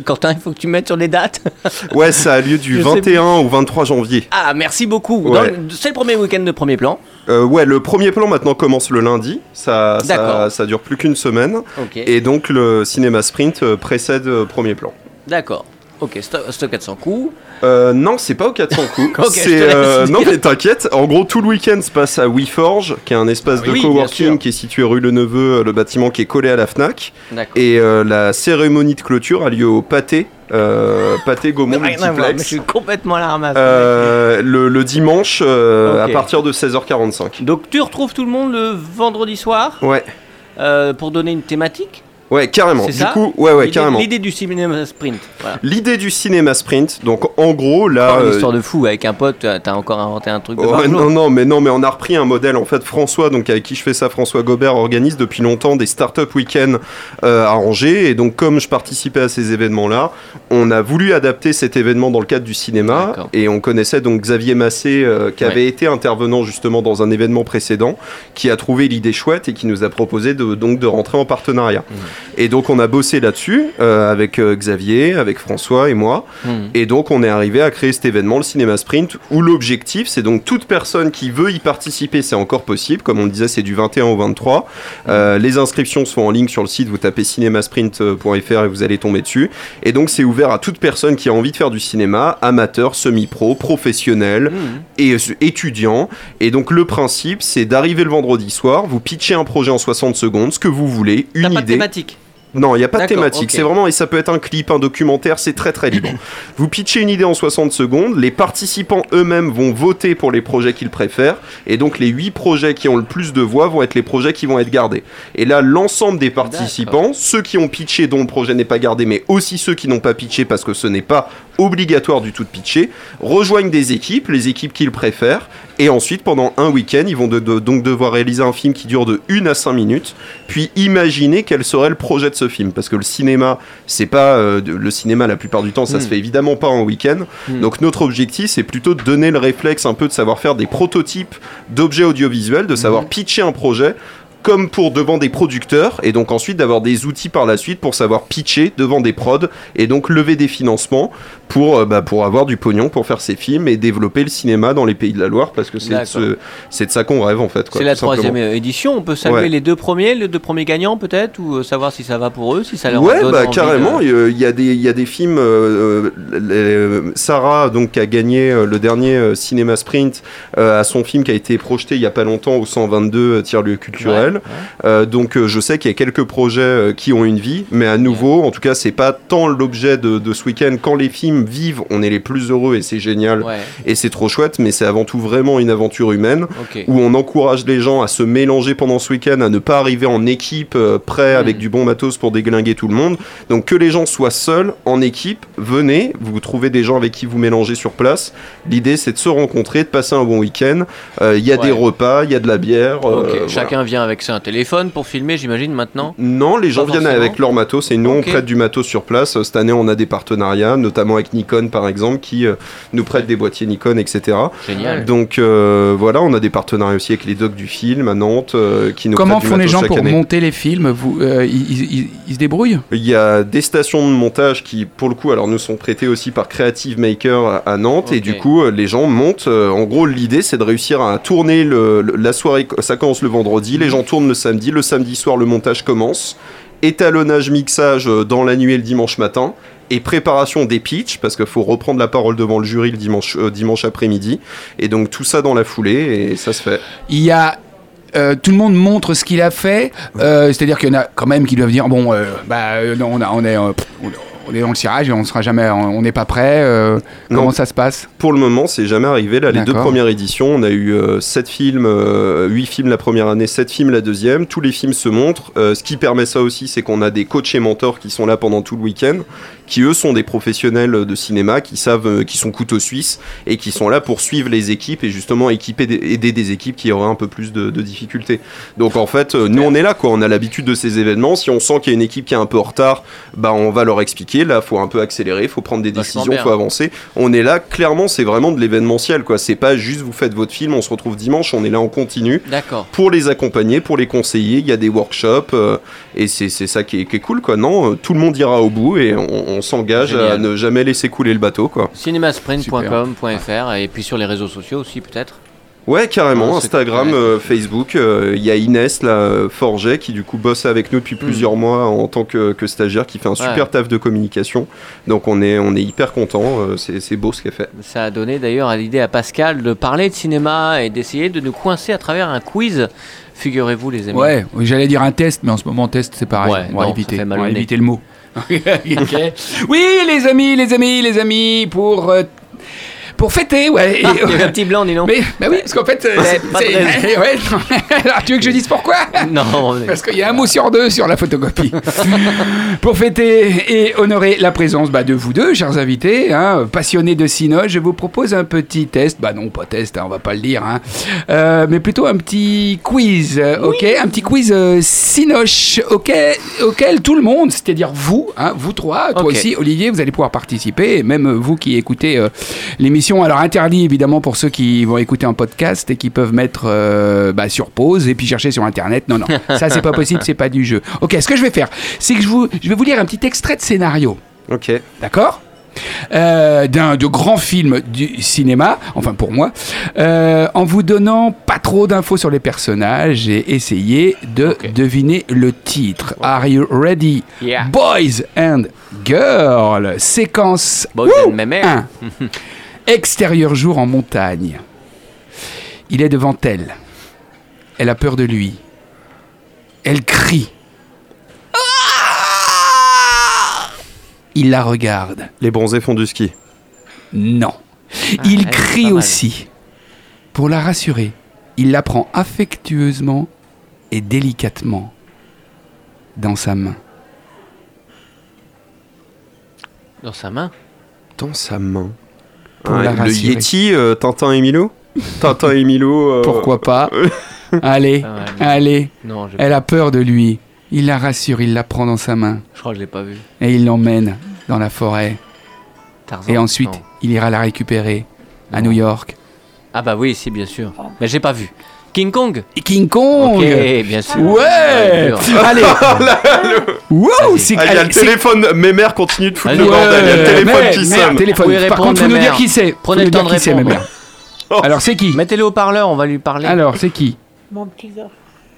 Quentin, il faut que tu mettes sur les dates. Ouais, ça a lieu du Je sais 21 au 23 janvier. Ah, merci beaucoup. Ouais. C'est le premier week-end de premier plan. Euh, ouais, le premier plan maintenant commence le lundi. Ça, ça, D'accord. ça dure plus qu'une semaine. Et donc le cinéma sprint euh, précède euh, premier plan. D'accord. Ok, stock, stock 400 coups. Euh, non, c'est pas au 400 coups. Euh, non, mais t'inquiète. En gros, tout le week-end se passe à WeForge, qui est un espace de Oui, bien sûr. coworking qui est situé rue Le Neveu, le bâtiment qui est collé à la Fnac. D'accord. Et euh, la cérémonie de clôture a lieu au Pâté, euh, Pâté Gaumont voir, mais je suis complètement à la ramasse. Euh, le, le dimanche euh, à partir de 16h45. Donc tu retrouves tout le monde le vendredi soir Ouais, euh, pour donner une thématique. Ouais, carrément. C'est Du ça coup, ouais, ouais, L'idée- carrément. L'idée du cinéma sprint. Voilà. L'idée du cinéma sprint, donc en gros là. Une euh, histoire de fou avec un pote. T'as t'as encore inventé un truc de Ouais, barjot. non, non, mais non, mais on a repris un modèle. En fait, François, donc avec qui je fais ça, François Gobert organise depuis longtemps des startup week-ends euh, à Angers. Et donc, comme je participais à ces événements-là, on a voulu adapter cet événement dans le cadre du cinéma. Et on connaissait donc Xavier Massé, euh, qui Ouais. avait été intervenant justement dans un événement précédent, qui a trouvé l'idée chouette et qui nous a proposé de, donc de rentrer en partenariat. Mmh. Et donc, on a bossé là-dessus euh, avec euh, Xavier, avec François et moi. Hmm. Et donc on est arrivé à créer cet événement, le Cinéma Sprint, où l'objectif c'est donc toute personne qui veut y participer, c'est encore possible, comme on le disait c'est du 21 au 23. Euh, les inscriptions sont en ligne sur le site, vous tapez cinémasprint.fr et vous allez tomber dessus. Et donc c'est ouvert à toute personne qui a envie de faire du cinéma, amateur, semi-pro, professionnel Hmm. et étudiant. Et donc le principe c'est d'arriver le vendredi soir, vous pitchez un projet en 60 secondes, ce que vous voulez, une pas de idée. thématique. Non, il n'y a pas de thématique. C'est vraiment, et ça peut être un clip, un documentaire, c'est très très libre. Vous pitchez une idée en 60 secondes, les participants eux-mêmes vont voter pour les projets qu'ils préfèrent, et donc les 8 projets qui ont le plus de voix vont être les projets qui vont être gardés. Et là, l'ensemble des participants, ceux qui ont pitché dont le projet n'est pas gardé, mais aussi ceux qui n'ont pas pitché parce que ce n'est pas obligatoire du tout de pitcher, rejoignent des équipes, les équipes qu'ils préfèrent, et ensuite pendant un week-end, ils vont de- de- donc devoir réaliser un film qui dure de 1 à 5 minutes, puis imaginer quel serait le projet de ce film, parce que le cinéma, c'est pas euh, le cinéma la plupart du temps, ça Mm. se fait évidemment pas en week-end. Mm. Donc notre objectif, c'est plutôt de donner le réflexe un peu de savoir faire des prototypes d'objets audiovisuels, de savoir Mm. pitcher un projet comme pour devant des producteurs et donc ensuite d'avoir des outils par la suite pour savoir pitcher devant des prods et donc lever des financements pour, euh, bah, pour avoir du pognon pour faire ces films et développer le cinéma dans les pays de la Loire parce que c'est de, ce- de ça qu'on rêve en fait. C'est la simplement. troisième édition. On peut saluer Ouais. les deux premiers, les deux premiers gagnants peut-être, ou euh, savoir si ça va pour eux, si ça leur Ouais, donne bah envie carrément. Il y a- il y, a des, y a des films. euh, les- Sarah, donc, qui a gagné le dernier Cinéma Sprint, euh, à son film qui a été projeté il y a pas longtemps au 122 tiers-lieu culturel. Ouais, ouais. Euh, donc, je sais qu'il y a quelques projets qui ont une vie, mais à nouveau, en tout cas, c'est pas tant l'objet de, de ce week-end. Quand les films vivent, on est les plus heureux et c'est génial Ouais, et c'est trop chouette, mais c'est avant tout vraiment une aventure humaine où on encourage les gens à se mélanger pendant ce week-end, à ne pas arriver en équipe euh, prêt avec du bon matos pour déglinguer tout le monde. Donc que les gens soient seuls en équipe, venez, vous trouvez des gens avec qui vous mélangez sur place. L'idée c'est de se rencontrer, de passer un bon week-end. Euh, Il y a Ouais. des repas, il y a de la bière. euh, voilà. Chacun vient avec un téléphone pour filmer, j'imagine maintenant? Non, les gens viennent avec leur matos et nous on prête du matos sur place. Cette année on a des partenariats, notamment avec Nikon par exemple, qui euh, nous prête des boîtiers Nikon, etc. Génial. Donc euh, voilà, on a des partenariats aussi avec les docs du film à Nantes euh, qui nous Comment font les gens pour année. monter les films Vous, euh, ils, ils- ils- ils se débrouillent Il y a des stations de montage qui, pour le coup, alors nous sont prêtées aussi par Creative Maker à, à Nantes et du coup, les gens montent. en gros, l'idée, c'est de réussir à tourner le- le- la soirée. Ça commence le vendredi, les gens tournent le samedi. Le samedi soir, le montage commence. Étalonnage, mixage dans la nuit et le dimanche matin. Et préparation des pitchs, parce qu'il faut reprendre la parole devant le jury le dimanche, euh, dimanche après-midi. Et donc tout ça dans la foulée, et ça se fait. Il y a. euh, tout le monde montre ce qu'il a fait, euh, c'est-à-dire qu'il y en a quand même qui doivent dire bon, euh, bah non, on, a, on est, on, est dans le cirage et on sera jamais, on n'est pas prêt. Non. comment ça se passe? Pour le moment, c'est jamais arrivé. Là, les deux premières éditions, on a eu 7 films, 8 films la première année, 7 films la deuxième. Tous les films se montrent. Ce qui permet ça aussi, c'est qu'on a des coachs et mentors qui sont là pendant tout le week-end, qui eux sont des professionnels de cinéma, qui savent, euh, qui sont couteaux suisses et qui sont là pour suivre les équipes et justement équiper, aider des équipes qui auraient un peu plus de, de difficultés. Donc en fait, euh, nous on est là, quoi. On a l'habitude de ces événements. Si on sent qu'il y a une équipe qui est un peu en retard, bah on va leur expliquer. Là, faut un peu accélérer, faut prendre des Vachement décisions, bien. faut avancer. On est là, clairement, c'est vraiment de l'événementiel, quoi. C'est pas juste vous faites votre film, on se retrouve dimanche, on est là en continu D'accord. pour les accompagner, pour les conseiller. Il y a des workshops euh, et c'est ça qui est, qui est cool, quoi. Non, tout le monde ira au bout et on, on s'engage à ne jamais laisser couler le bateau, quoi. cinémasprint.com.fr et puis sur les réseaux sociaux aussi peut-être. Ouais, carrément. Instagram, euh, Facebook. euh, Il y a Inès, là, Forget, qui du coup bosse avec nous depuis plusieurs mois en tant que, que stagiaire, qui fait un super Hmm. Ouais. taf de communication. Donc on est, on est hyper content. euh, c'est c'est beau ce qu'elle fait. Ça a donné d'ailleurs l'idée à Pascal de parler de cinéma et d'essayer de nous coincer à travers un quiz. Figurez-vous les amis. Ouais, j'allais dire un test, mais en ce moment, test, c'est pareil. Ouais, on va non, éviter, on va éviter le mot. Oui, les amis, les amis, les amis, pour, euh, pour fêter, ouais. et- Ah, il y avait un petit blanc, dis donc. mais bah oui, parce qu'en fait, euh, c'est- ouais, alors, tu veux que je dise pourquoi? Non, mais- Parce qu'il y a un mot sur deux sur la photocopie. Pour fêter et honorer la présence bah, de vous deux, chers invités, hein, passionnés de Cinoche, je vous propose un petit test. Bah non, pas test, hein, on va pas le dire. hein. Euh, mais plutôt un petit quiz, ok? Un petit quiz euh, Cinoche, auquel, auquel tout le monde, c'est-à-dire vous, hein, vous trois, toi Ok. aussi, Olivier, vous allez pouvoir participer, et même vous qui écoutez euh, l'émission. Alors interdit évidemment pour ceux qui vont écouter en podcast et qui peuvent mettre euh, bah, sur pause et puis chercher sur internet. Non, non, ça c'est pas possible, c'est pas du jeu. Ok, ce que je vais faire, c'est que je, vous, je vais vous lire un petit extrait de scénario. Ok. D'accord? Euh, d'un de grands films du cinéma, enfin pour moi, euh, en vous donnant pas trop d'infos sur les personnages et essayer de deviner le titre. Are you ready? Yeah. Boys and Girls, séquence Boys and Memer. 1. Extérieur jour en montagne. Il est devant elle. Elle a peur de lui. Elle crie. Il la regarde. Les bronzés font du ski. Non. Ah, Il crie aussi. Pour la rassurer, il la prend affectueusement et délicatement dans sa main. Dans sa main? Dans sa main. Pour Ah, la le rassurer. Yeti, euh, Tintin et Milo Tintin et Milo. euh, Pourquoi pas Allez, mal. allez. Non, j'ai- Elle a peur de lui. Il la rassure, il la prend dans sa main je crois que je l'ai pas vu. et il l'emmène dans la forêt. Tarzan. Et ensuite, Non. il ira la récupérer à Non. New York. Ah bah oui, si bien sûr. Mais j'ai pas vu. King Kong. Et King Kong Ok, bien sûr. Ouais. Allez Wow c'est Ah, il y a allez, le c'est- téléphone. Mes mères continuent de foutre Allez. le bordel. Il y a le Ouais, téléphone qui merde, sonne. téléphone. Vous pouvez Par répondre, contre, faut nous ma dire mère. qui c'est. Faut Prenez nous le temps de qui c'est, ma répondre. mère. Alors, c'est qui Mettez-le au parleur, on va lui parler. Alors, c'est qui Mon petit gars.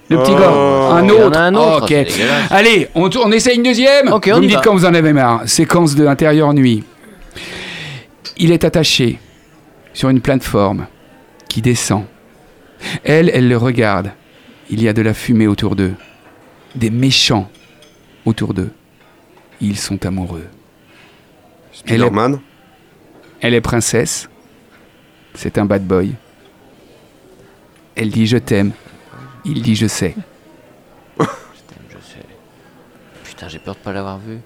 Le petit Oh. gars Un Il y en a autre un autre, Ok. c'est dégueulasse. Allez, on, on essaye une deuxième Ok, on Vous me y dites va. quand vous en avez marre. Séquence de intérieur nuit. Il est attaché sur une plateforme qui descend. Elle, elle le regarde. Il y a de la fumée autour d'eux. Des méchants autour d'eux. Ils sont amoureux. Spider-Man. Elle est princesse. C'est un bad boy. Elle dit je t'aime. Il dit je sais. Je sais. Putain, j'ai peur de pas l'avoir vu.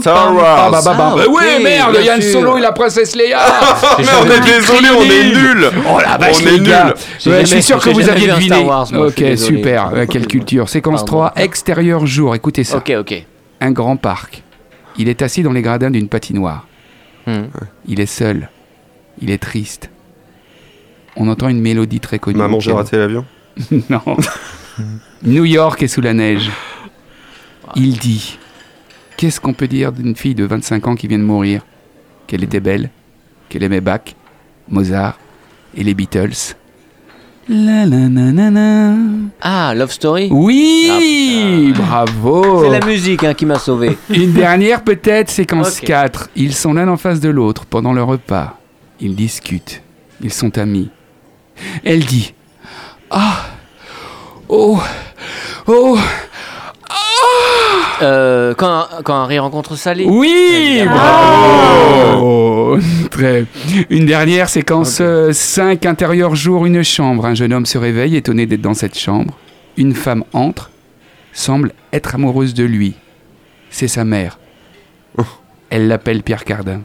Star Wars. ba. Ah, Bah ouais, merde, Yann. Solo et la princesse Leia. Mais on est désolé, on est nuls. Oh la vache, On est nuls. Je suis sûr que vous aviez deviné. Ok, super. Quelle culture. Séquence Pardon. 3, extérieur jour. Écoutez ça. Ok, ok. Un grand parc. Il est assis dans les gradins d'une patinoire. Hmm. Il est seul. Il est triste. On entend une mélodie très connue. Maman, j'ai raté l'avion. Non. New York est sous la neige. Il dit Qu'est-ce qu'on peut dire d'une fille de 25 ans qui vient de mourir? Qu'elle était belle, qu'elle aimait Bach, Mozart et les Beatles. La la. Ah, Love Story? Oui Bravo C'est la musique hein, qui m'a sauvé. Une dernière peut-être, séquence Ok. 4. Ils sont l'un en face de l'autre pendant le repas. Ils discutent. Ils sont amis. Elle dit Ah Oh Oh Ah Euh, quand, quand Harry rencontre Sally. Oui bravo Très. Une dernière séquence 5, intérieur jour, une chambre. Un jeune homme se réveille, étonné d'être dans cette chambre. Une femme entre, semble être amoureuse de lui. C'est sa mère. Elle l'appelle Pierre Cardin.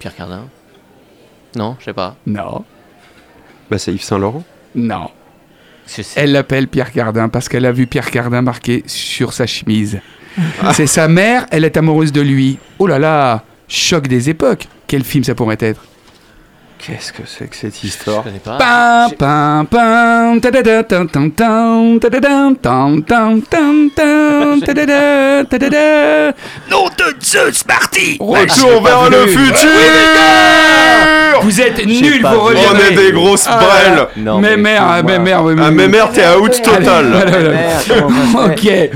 Pierre Cardin. Non, je sais pas. Non, Bah, c'est Yves Saint-Laurent. non. Elle l'appelle Pierre Cardin parce qu'elle a vu Pierre Cardin marqué sur sa chemise. C'est sa mère, elle est amoureuse de lui. Oh là là, choc des époques. Quel film ça pourrait être? Qu'est-ce que c'est que cette Je histoire connais pas. Pam, pam, pam, tadada, tam, tam, tam, tadada, tam, tam, tam, tam, tadada, tadada. Nom de Zeus, Marty Retour vers le futur Vous êtes nuls, vous je- On reviendrez. est des grosses brelles Non, mais mère, mais mère, oui, Ah, mais merde, t'es out total Ok. Et-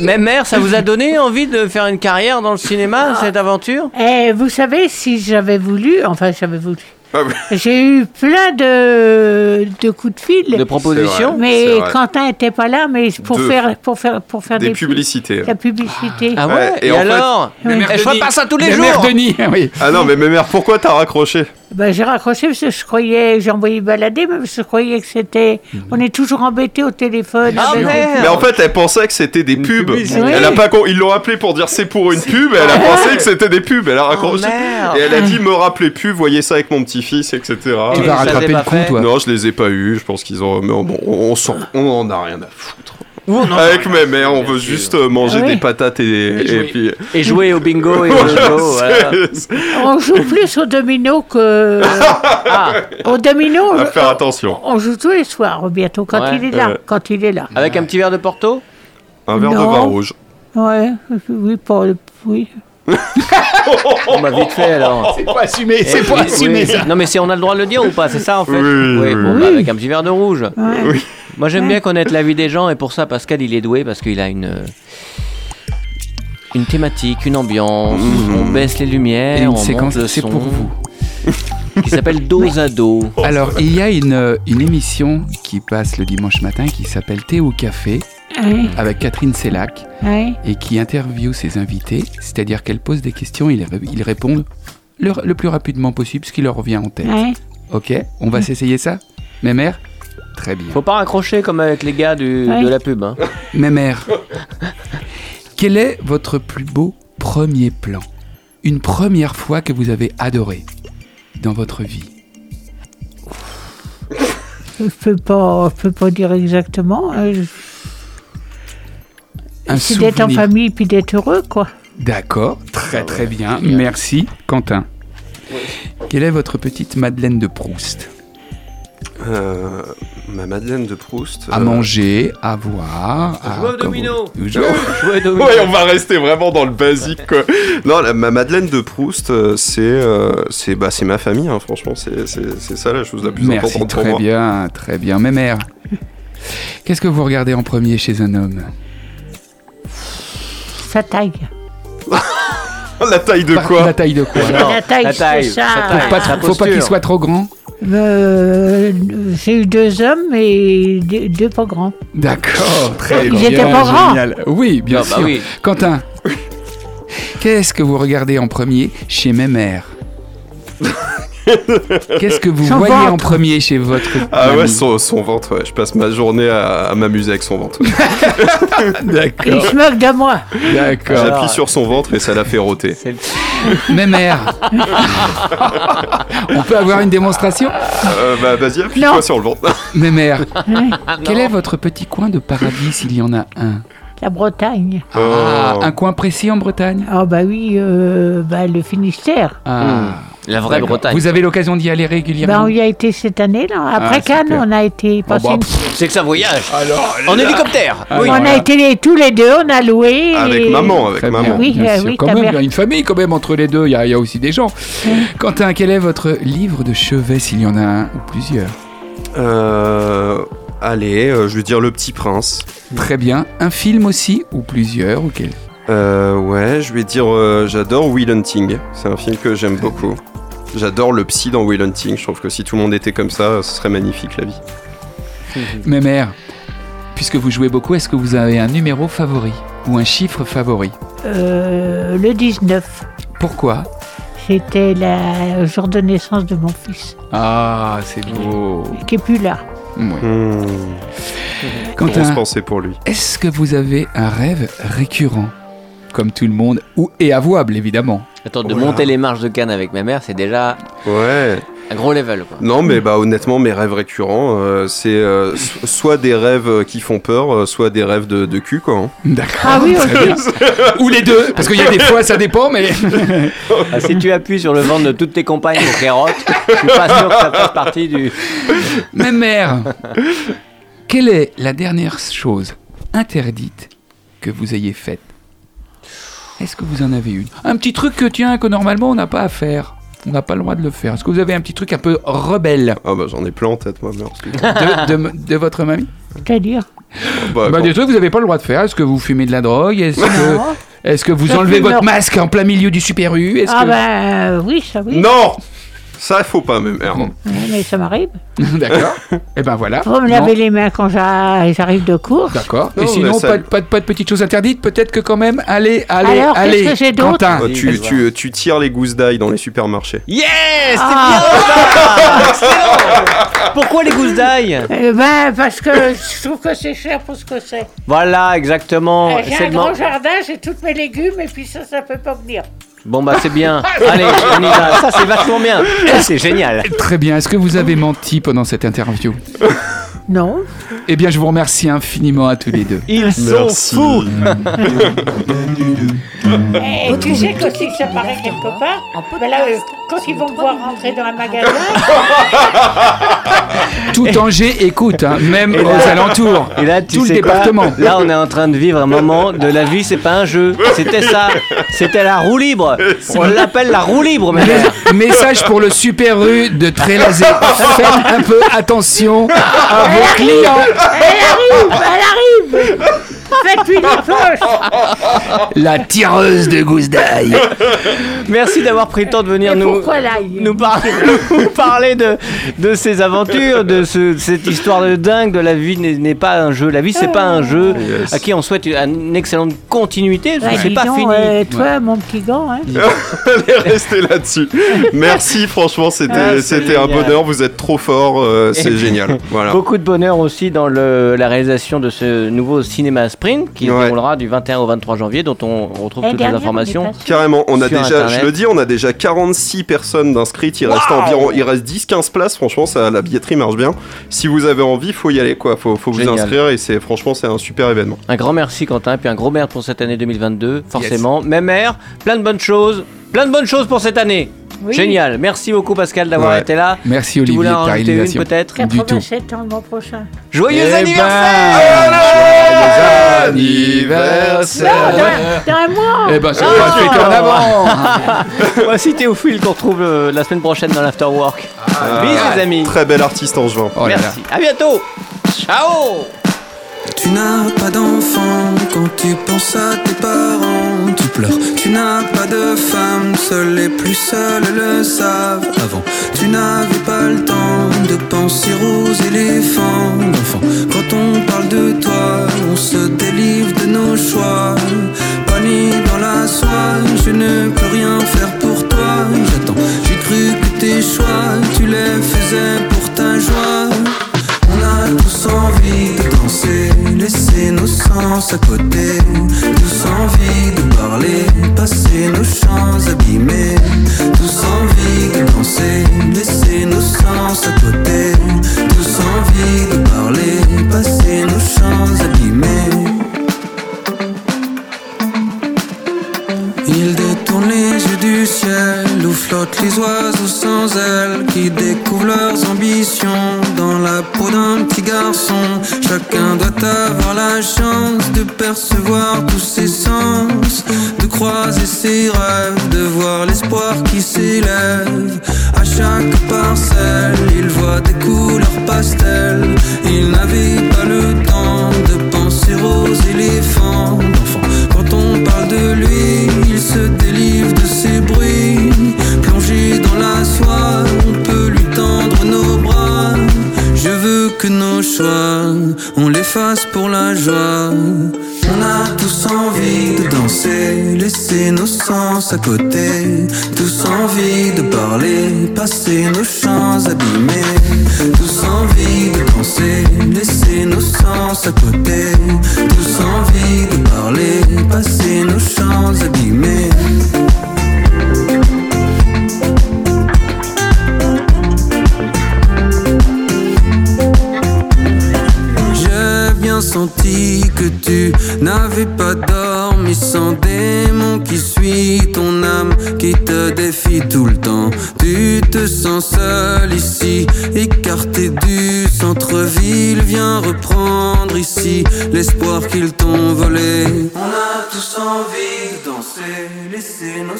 mais mère, ça vous a donné envie de faire une carrière dans le cinéma, cette aventure Et vous savez, si j'avais voulu, enfin j'avais voulu, Петрович. Ah oui. j'ai eu plein de, de coups de fil. De propositions mais. Quentin n'était pas là, mais pour faire, pour faire, pour faire Des des, publicités. La publicité. Ah ouais, Ouais, et Et, en fait- alors Mais mère Eh, Je vois Denis- pas ça tous les jours mère Denis, oui. Ah non, mais, mais mère, pourquoi t'as raccroché? Ben, j'ai raccroché parce que je croyais, j'ai envoyé balader, mais parce que je croyais que c'était. On est toujours embêté au téléphone. Ah. Mais en fait, elle pensait que c'était des pubs. Elle a pas con- Ils l'ont appelé pour dire c'est pour une pub, et elle a pensé que c'était des pubs. Elle a raccroché. merde. et elle a dit me rappelez plus, voyez ça avec mon petit-fils, etc. Tu vas rattraper le coup, toi. Non, je les ai pas eus. Je pense qu'ils ont. Mais bon, on, s'en- on en a rien à foutre. Ouh, non. Avec mes mères, on veut juste manger Oui. des patates et, et puis. Et jouer au bingo et au voilà. On joue plus au domino que. Ah, au domino, À on- faire attention. on joue tous les soirs bientôt quand Ouais. il est là. Quand il est là. avec un petit verre de Porto? Un verre de vin rouge. Ouais, oui, pas, oui. On m'a vite fait alors. C'est pas assumé, Eh, c'est pas oui, assumé oui. ça. Non mais si on a le droit de le dire ou pas, c'est ça en fait Oui, oui, bon, oui. bah, avec un petit verre de rouge. Ouais. Oui. Moi j'aime bien connaître la vie des gens et pour ça Pascal il est doué parce qu'il a une une thématique, une ambiance, Mhm. on baisse les lumières, Et une on séquence, monte le c'est son, pour vous. qui s'appelle Dos à dos. Alors, il y a une, euh, une émission qui passe le dimanche matin qui s'appelle Thé au café Ouais, avec Catherine Sellac ouais. et qui interviewe ses invités, c'est-à-dire qu'elle pose des questions et ils, ils répondent le, le plus rapidement possible ce qui leur revient en tête. ouais. Ok, on va s'essayer ça? Mémère Très bien. Faut pas raccrocher comme avec les gars du, Ouais. de la pub. Hein. Mémère, quel est votre plus beau premier plan? Une première fois que vous avez adoré dans votre vie? Je peux pas, je peux pas dire exactement. euh, je- C'est d'être en famille puis d'être heureux, quoi. D'accord, très très bien. Merci, Quentin. Quelle est votre petite Madeleine de Proust Euh, ma Madeleine de Proust. À euh, manger, à voir, à... Jouer au domino. vous- Jouer- Jouer au domino. Ouais, on va rester vraiment dans le basique, quoi. Non, la- ma Madeleine de Proust, euh, c'est euh, c'est bah, c'est ma famille, hein, franchement, c'est ça la chose la plus Merci, importante pour très moi. bien, très bien. Mémère, qu'est-ce que vous regardez en premier chez un homme? Sa taille. La taille de Par- quoi La taille de quoi Non, la taille, la taille, c'est ça. sa Faut pas, sa trop- faut pas qu'il posture. soit trop grand Euh, J'ai eu deux hommes et deux, deux pas grands. D'accord, très Ils bien. étaient pas grands. génial. Oui, bien Non, bah sûr. oui. Quentin, qu'est-ce que vous regardez en premier chez mes mères? Qu'est-ce que vous Son voyez en premier chez votre Ah ouais, son, son ventre, ouais. Je passe ma journée à, à m'amuser avec son ventre. Il D'accord, se moque de moi. d'accord. J'appuie sur son ventre et ça la fait le- Mes mères. On peut avoir une démonstration Euh, bah vas-y, appuie-toi Non. sur le ventre. Mes mères, quel est votre petit coin de paradis s'il y en a un La Bretagne. Ah, Oh. un coin précis en Bretagne Ah bah oui, euh, bah, le Finistère. Ah, La vraie. Bretagne. Vous avez l'occasion d'y aller Bah, régulièrement on y a été cette année, là. Après Ah, Cannes, super. on a été Oh, passer bah, une- pff, C'est que ça voyage. alors, En hélicoptère. Ah, oui. On voilà. a été les- tous les deux, on a loué. Avec et- maman, avec Très bien, maman. Oui, bien euh, sûr. oui, quand ta même, mère. il y a une famille quand même entre les deux, il y a, il y a aussi des gens. Quentin, quel est votre livre de chevet s'il y en a un ou plusieurs Euh, allez, euh, je vais dire Le Petit Prince. Très bien. Un film aussi ou plusieurs ou quel Euh, ouais, je vais dire, euh, j'adore Will Hunting. C'est un film que j'aime beaucoup. J'adore le psy dans Will Hunting. Je trouve que si tout le monde était comme ça, ce serait magnifique la vie. Mes mères, puisque vous jouez beaucoup, est-ce que vous avez un numéro favori ou un chiffre favori Euh, le 19, Pourquoi c'était le jour de naissance de mon fils, Ah, c'est beau. qui est plus là. Ouais. Hmm. Quentin, pensée pour lui. est-ce que vous avez un rêve récurrent Comme tout le monde, ou et avouable évidemment. Attends, de monter les marches de Cannes avec ma mère, c'est déjà Ouais. un gros level. Quoi. Non, mais bah honnêtement, mes rêves récurrents, euh, c'est euh, so- soit des rêves euh, qui font peur, euh, soit des rêves de, de cul, quoi. hein. D'accord. Ah oui, ou les deux, parce qu'il y a des fois, ça dépend, mais. Ah, si tu appuies sur le ventre de toutes tes compagnes pour qu'elles rotent, je suis pas sûr que ça fasse partie du. Ma mère, quelle est la dernière chose interdite que vous ayez faite Est-ce que vous en avez une? Un petit truc que tiens, que normalement on n'a pas à faire. On n'a pas le droit de le faire. Est-ce que vous avez un petit truc un peu rebelle? Ah bah j'en ai plein en tête, moi, merci. de, de- de votre mamie? C'est-à-dire? Bah, bah, quand- Des trucs que vous n'avez pas le droit de faire. Est-ce que vous fumez de la drogue? Est-ce que, Non. est-ce que vous enlevez votre masque en plein milieu du Super U? Ah que... ben euh, oui, ça oui. Non Ça, faut pas, même. merde. Ouais, mais ça m'arrive. D'accord. Et ben voilà. Faut me Non. laver les mains quand j'a- j'arrive de course. D'accord. Et sinon, ça- pas, de- pas, de- pas de petites choses interdites Peut-être que quand même, allez, allez, Alors, qu'est-ce allez, que j'ai d'autre. Oh, Vas-y, tu, vas-y, tu, tu tires les gousses d'ail dans les supermarchés. Yes C'est Ah. bien ça Excellent Pourquoi les gousses d'ail Eh ben, parce que je trouve que c'est cher pour ce que c'est. Voilà, exactement. Euh, J'ai un grand jardin, j'ai tous mes légumes et puis ça, ça peut pas venir. Bon bah c'est bien. Allez, on y va. Ça c'est vachement bien. C'est génial. Très bien. Est-ce que vous avez menti pendant cette interview? Non. Eh bien, je vous remercie infiniment à tous les deux. Ils sont fous. Et tu sais que si ça paraît quelque part, ben là, euh, quand ils vont me voir rentrer dans un magasin, Tout Angers écoute, hein, même aux alentours. Et là, tu Tout le quoi département. Là, on est en train de vivre un moment de la vie. C'est pas un jeu. C'était ça. C'était la roue libre. On l'appelle la roue libre, mais Message pour le Super U de Trélazé. Faites un peu attention à vos clients. elle arrive, elle arrive Faites-lui des poches La tireuse de gousse d'ail. merci d'avoir pris le temps de venir nous. nous, par- nous parler de, de ces aventures, de ce- cette histoire de dingue, de la vie n'est n'est pas un jeu. La vie, c'est pas un jeu Yes. à qui on souhaite une excellente continuité. Ouais, c'est pas donc, fini. euh, toi, mon petit gant, hein. Allez, restez là-dessus. Merci, franchement, c'était Ah, un bonheur. Vous êtes trop fort, euh, c'est génial. Voilà. Beaucoup de bonheur aussi dans le- la réalisation de ce nouveau cinéma sprint qui se Ouais. déroulera du 21 au 23 janvier, dont on retrouve toutes les informations. Carrément, on a Sur déjà, Internet. je le dis, on a déjà 46 personnes d'inscrites. Il reste environ, il reste 10-15 places. Franchement, ça, la billetterie marche bien. Si vous avez envie, faut y aller, quoi. Faut, faut vous inscrire et c'est, franchement, c'est un super événement. Un grand merci Quentin, puis un gros merde pour cette année 2022, forcément. Même air, plein de bonnes choses, plein de bonnes choses pour cette année. Oui. Génial, merci beaucoup Pascal d'avoir Ouais. été là. Merci Tu Olivier voulais de en rajouter une peut-être Du tout. 87 ans le mois prochain. Joyeux Eh ben, anniversaire joyeux anniversaire. Dans un mois Eh ben, c'est Ah. pas fait en avant. Voici Théophile qu'on retrouve euh, la semaine prochaine dans l'Afterwork. Bisous les amis. Très bel artiste en juin. Oh. Merci, à bientôt. Ciao Tu n'as pas d'enfant quand tu penses à tes parents, tu pleures. Tu n'as pas de femme, seuls les plus seuls le savent. Avant, tu n'avais pas le temps de penser aux éléphants d'enfants. Quand on parle de toi, on se délivre de nos choix. Panique dans la soie, je ne peux rien faire pour toi. J'attends, j'ai cru que tes choix, tu les faisais pour ta joie. Tous envie de danser, laisser nos sens à côté. Tous envie de parler, passer nos chants abîmés. Tous envie de danser, laisser nos sens à côté. Tous envie de parler, passer nos chants abîmés. Où flottent les oiseaux sans ailes qui découvrent leurs ambitions dans la peau d'un petit garçon. Chacun doit avoir la chance de percevoir tous ses sens, de croiser ses rêves, de voir l'espoir qui s'élève. À chaque parcelle, il voit des couleurs pastel. Il n'avait pas le temps de penser aux éléphants. à côté, tous envie de parler, passer nos champs abîmés, tous envie de penser, laisser nos sens à côté,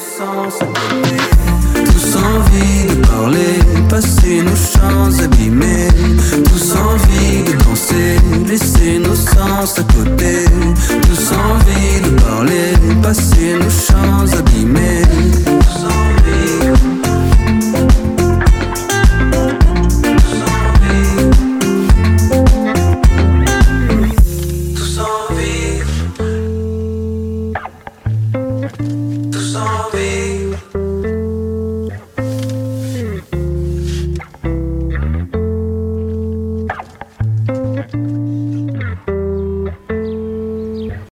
songs.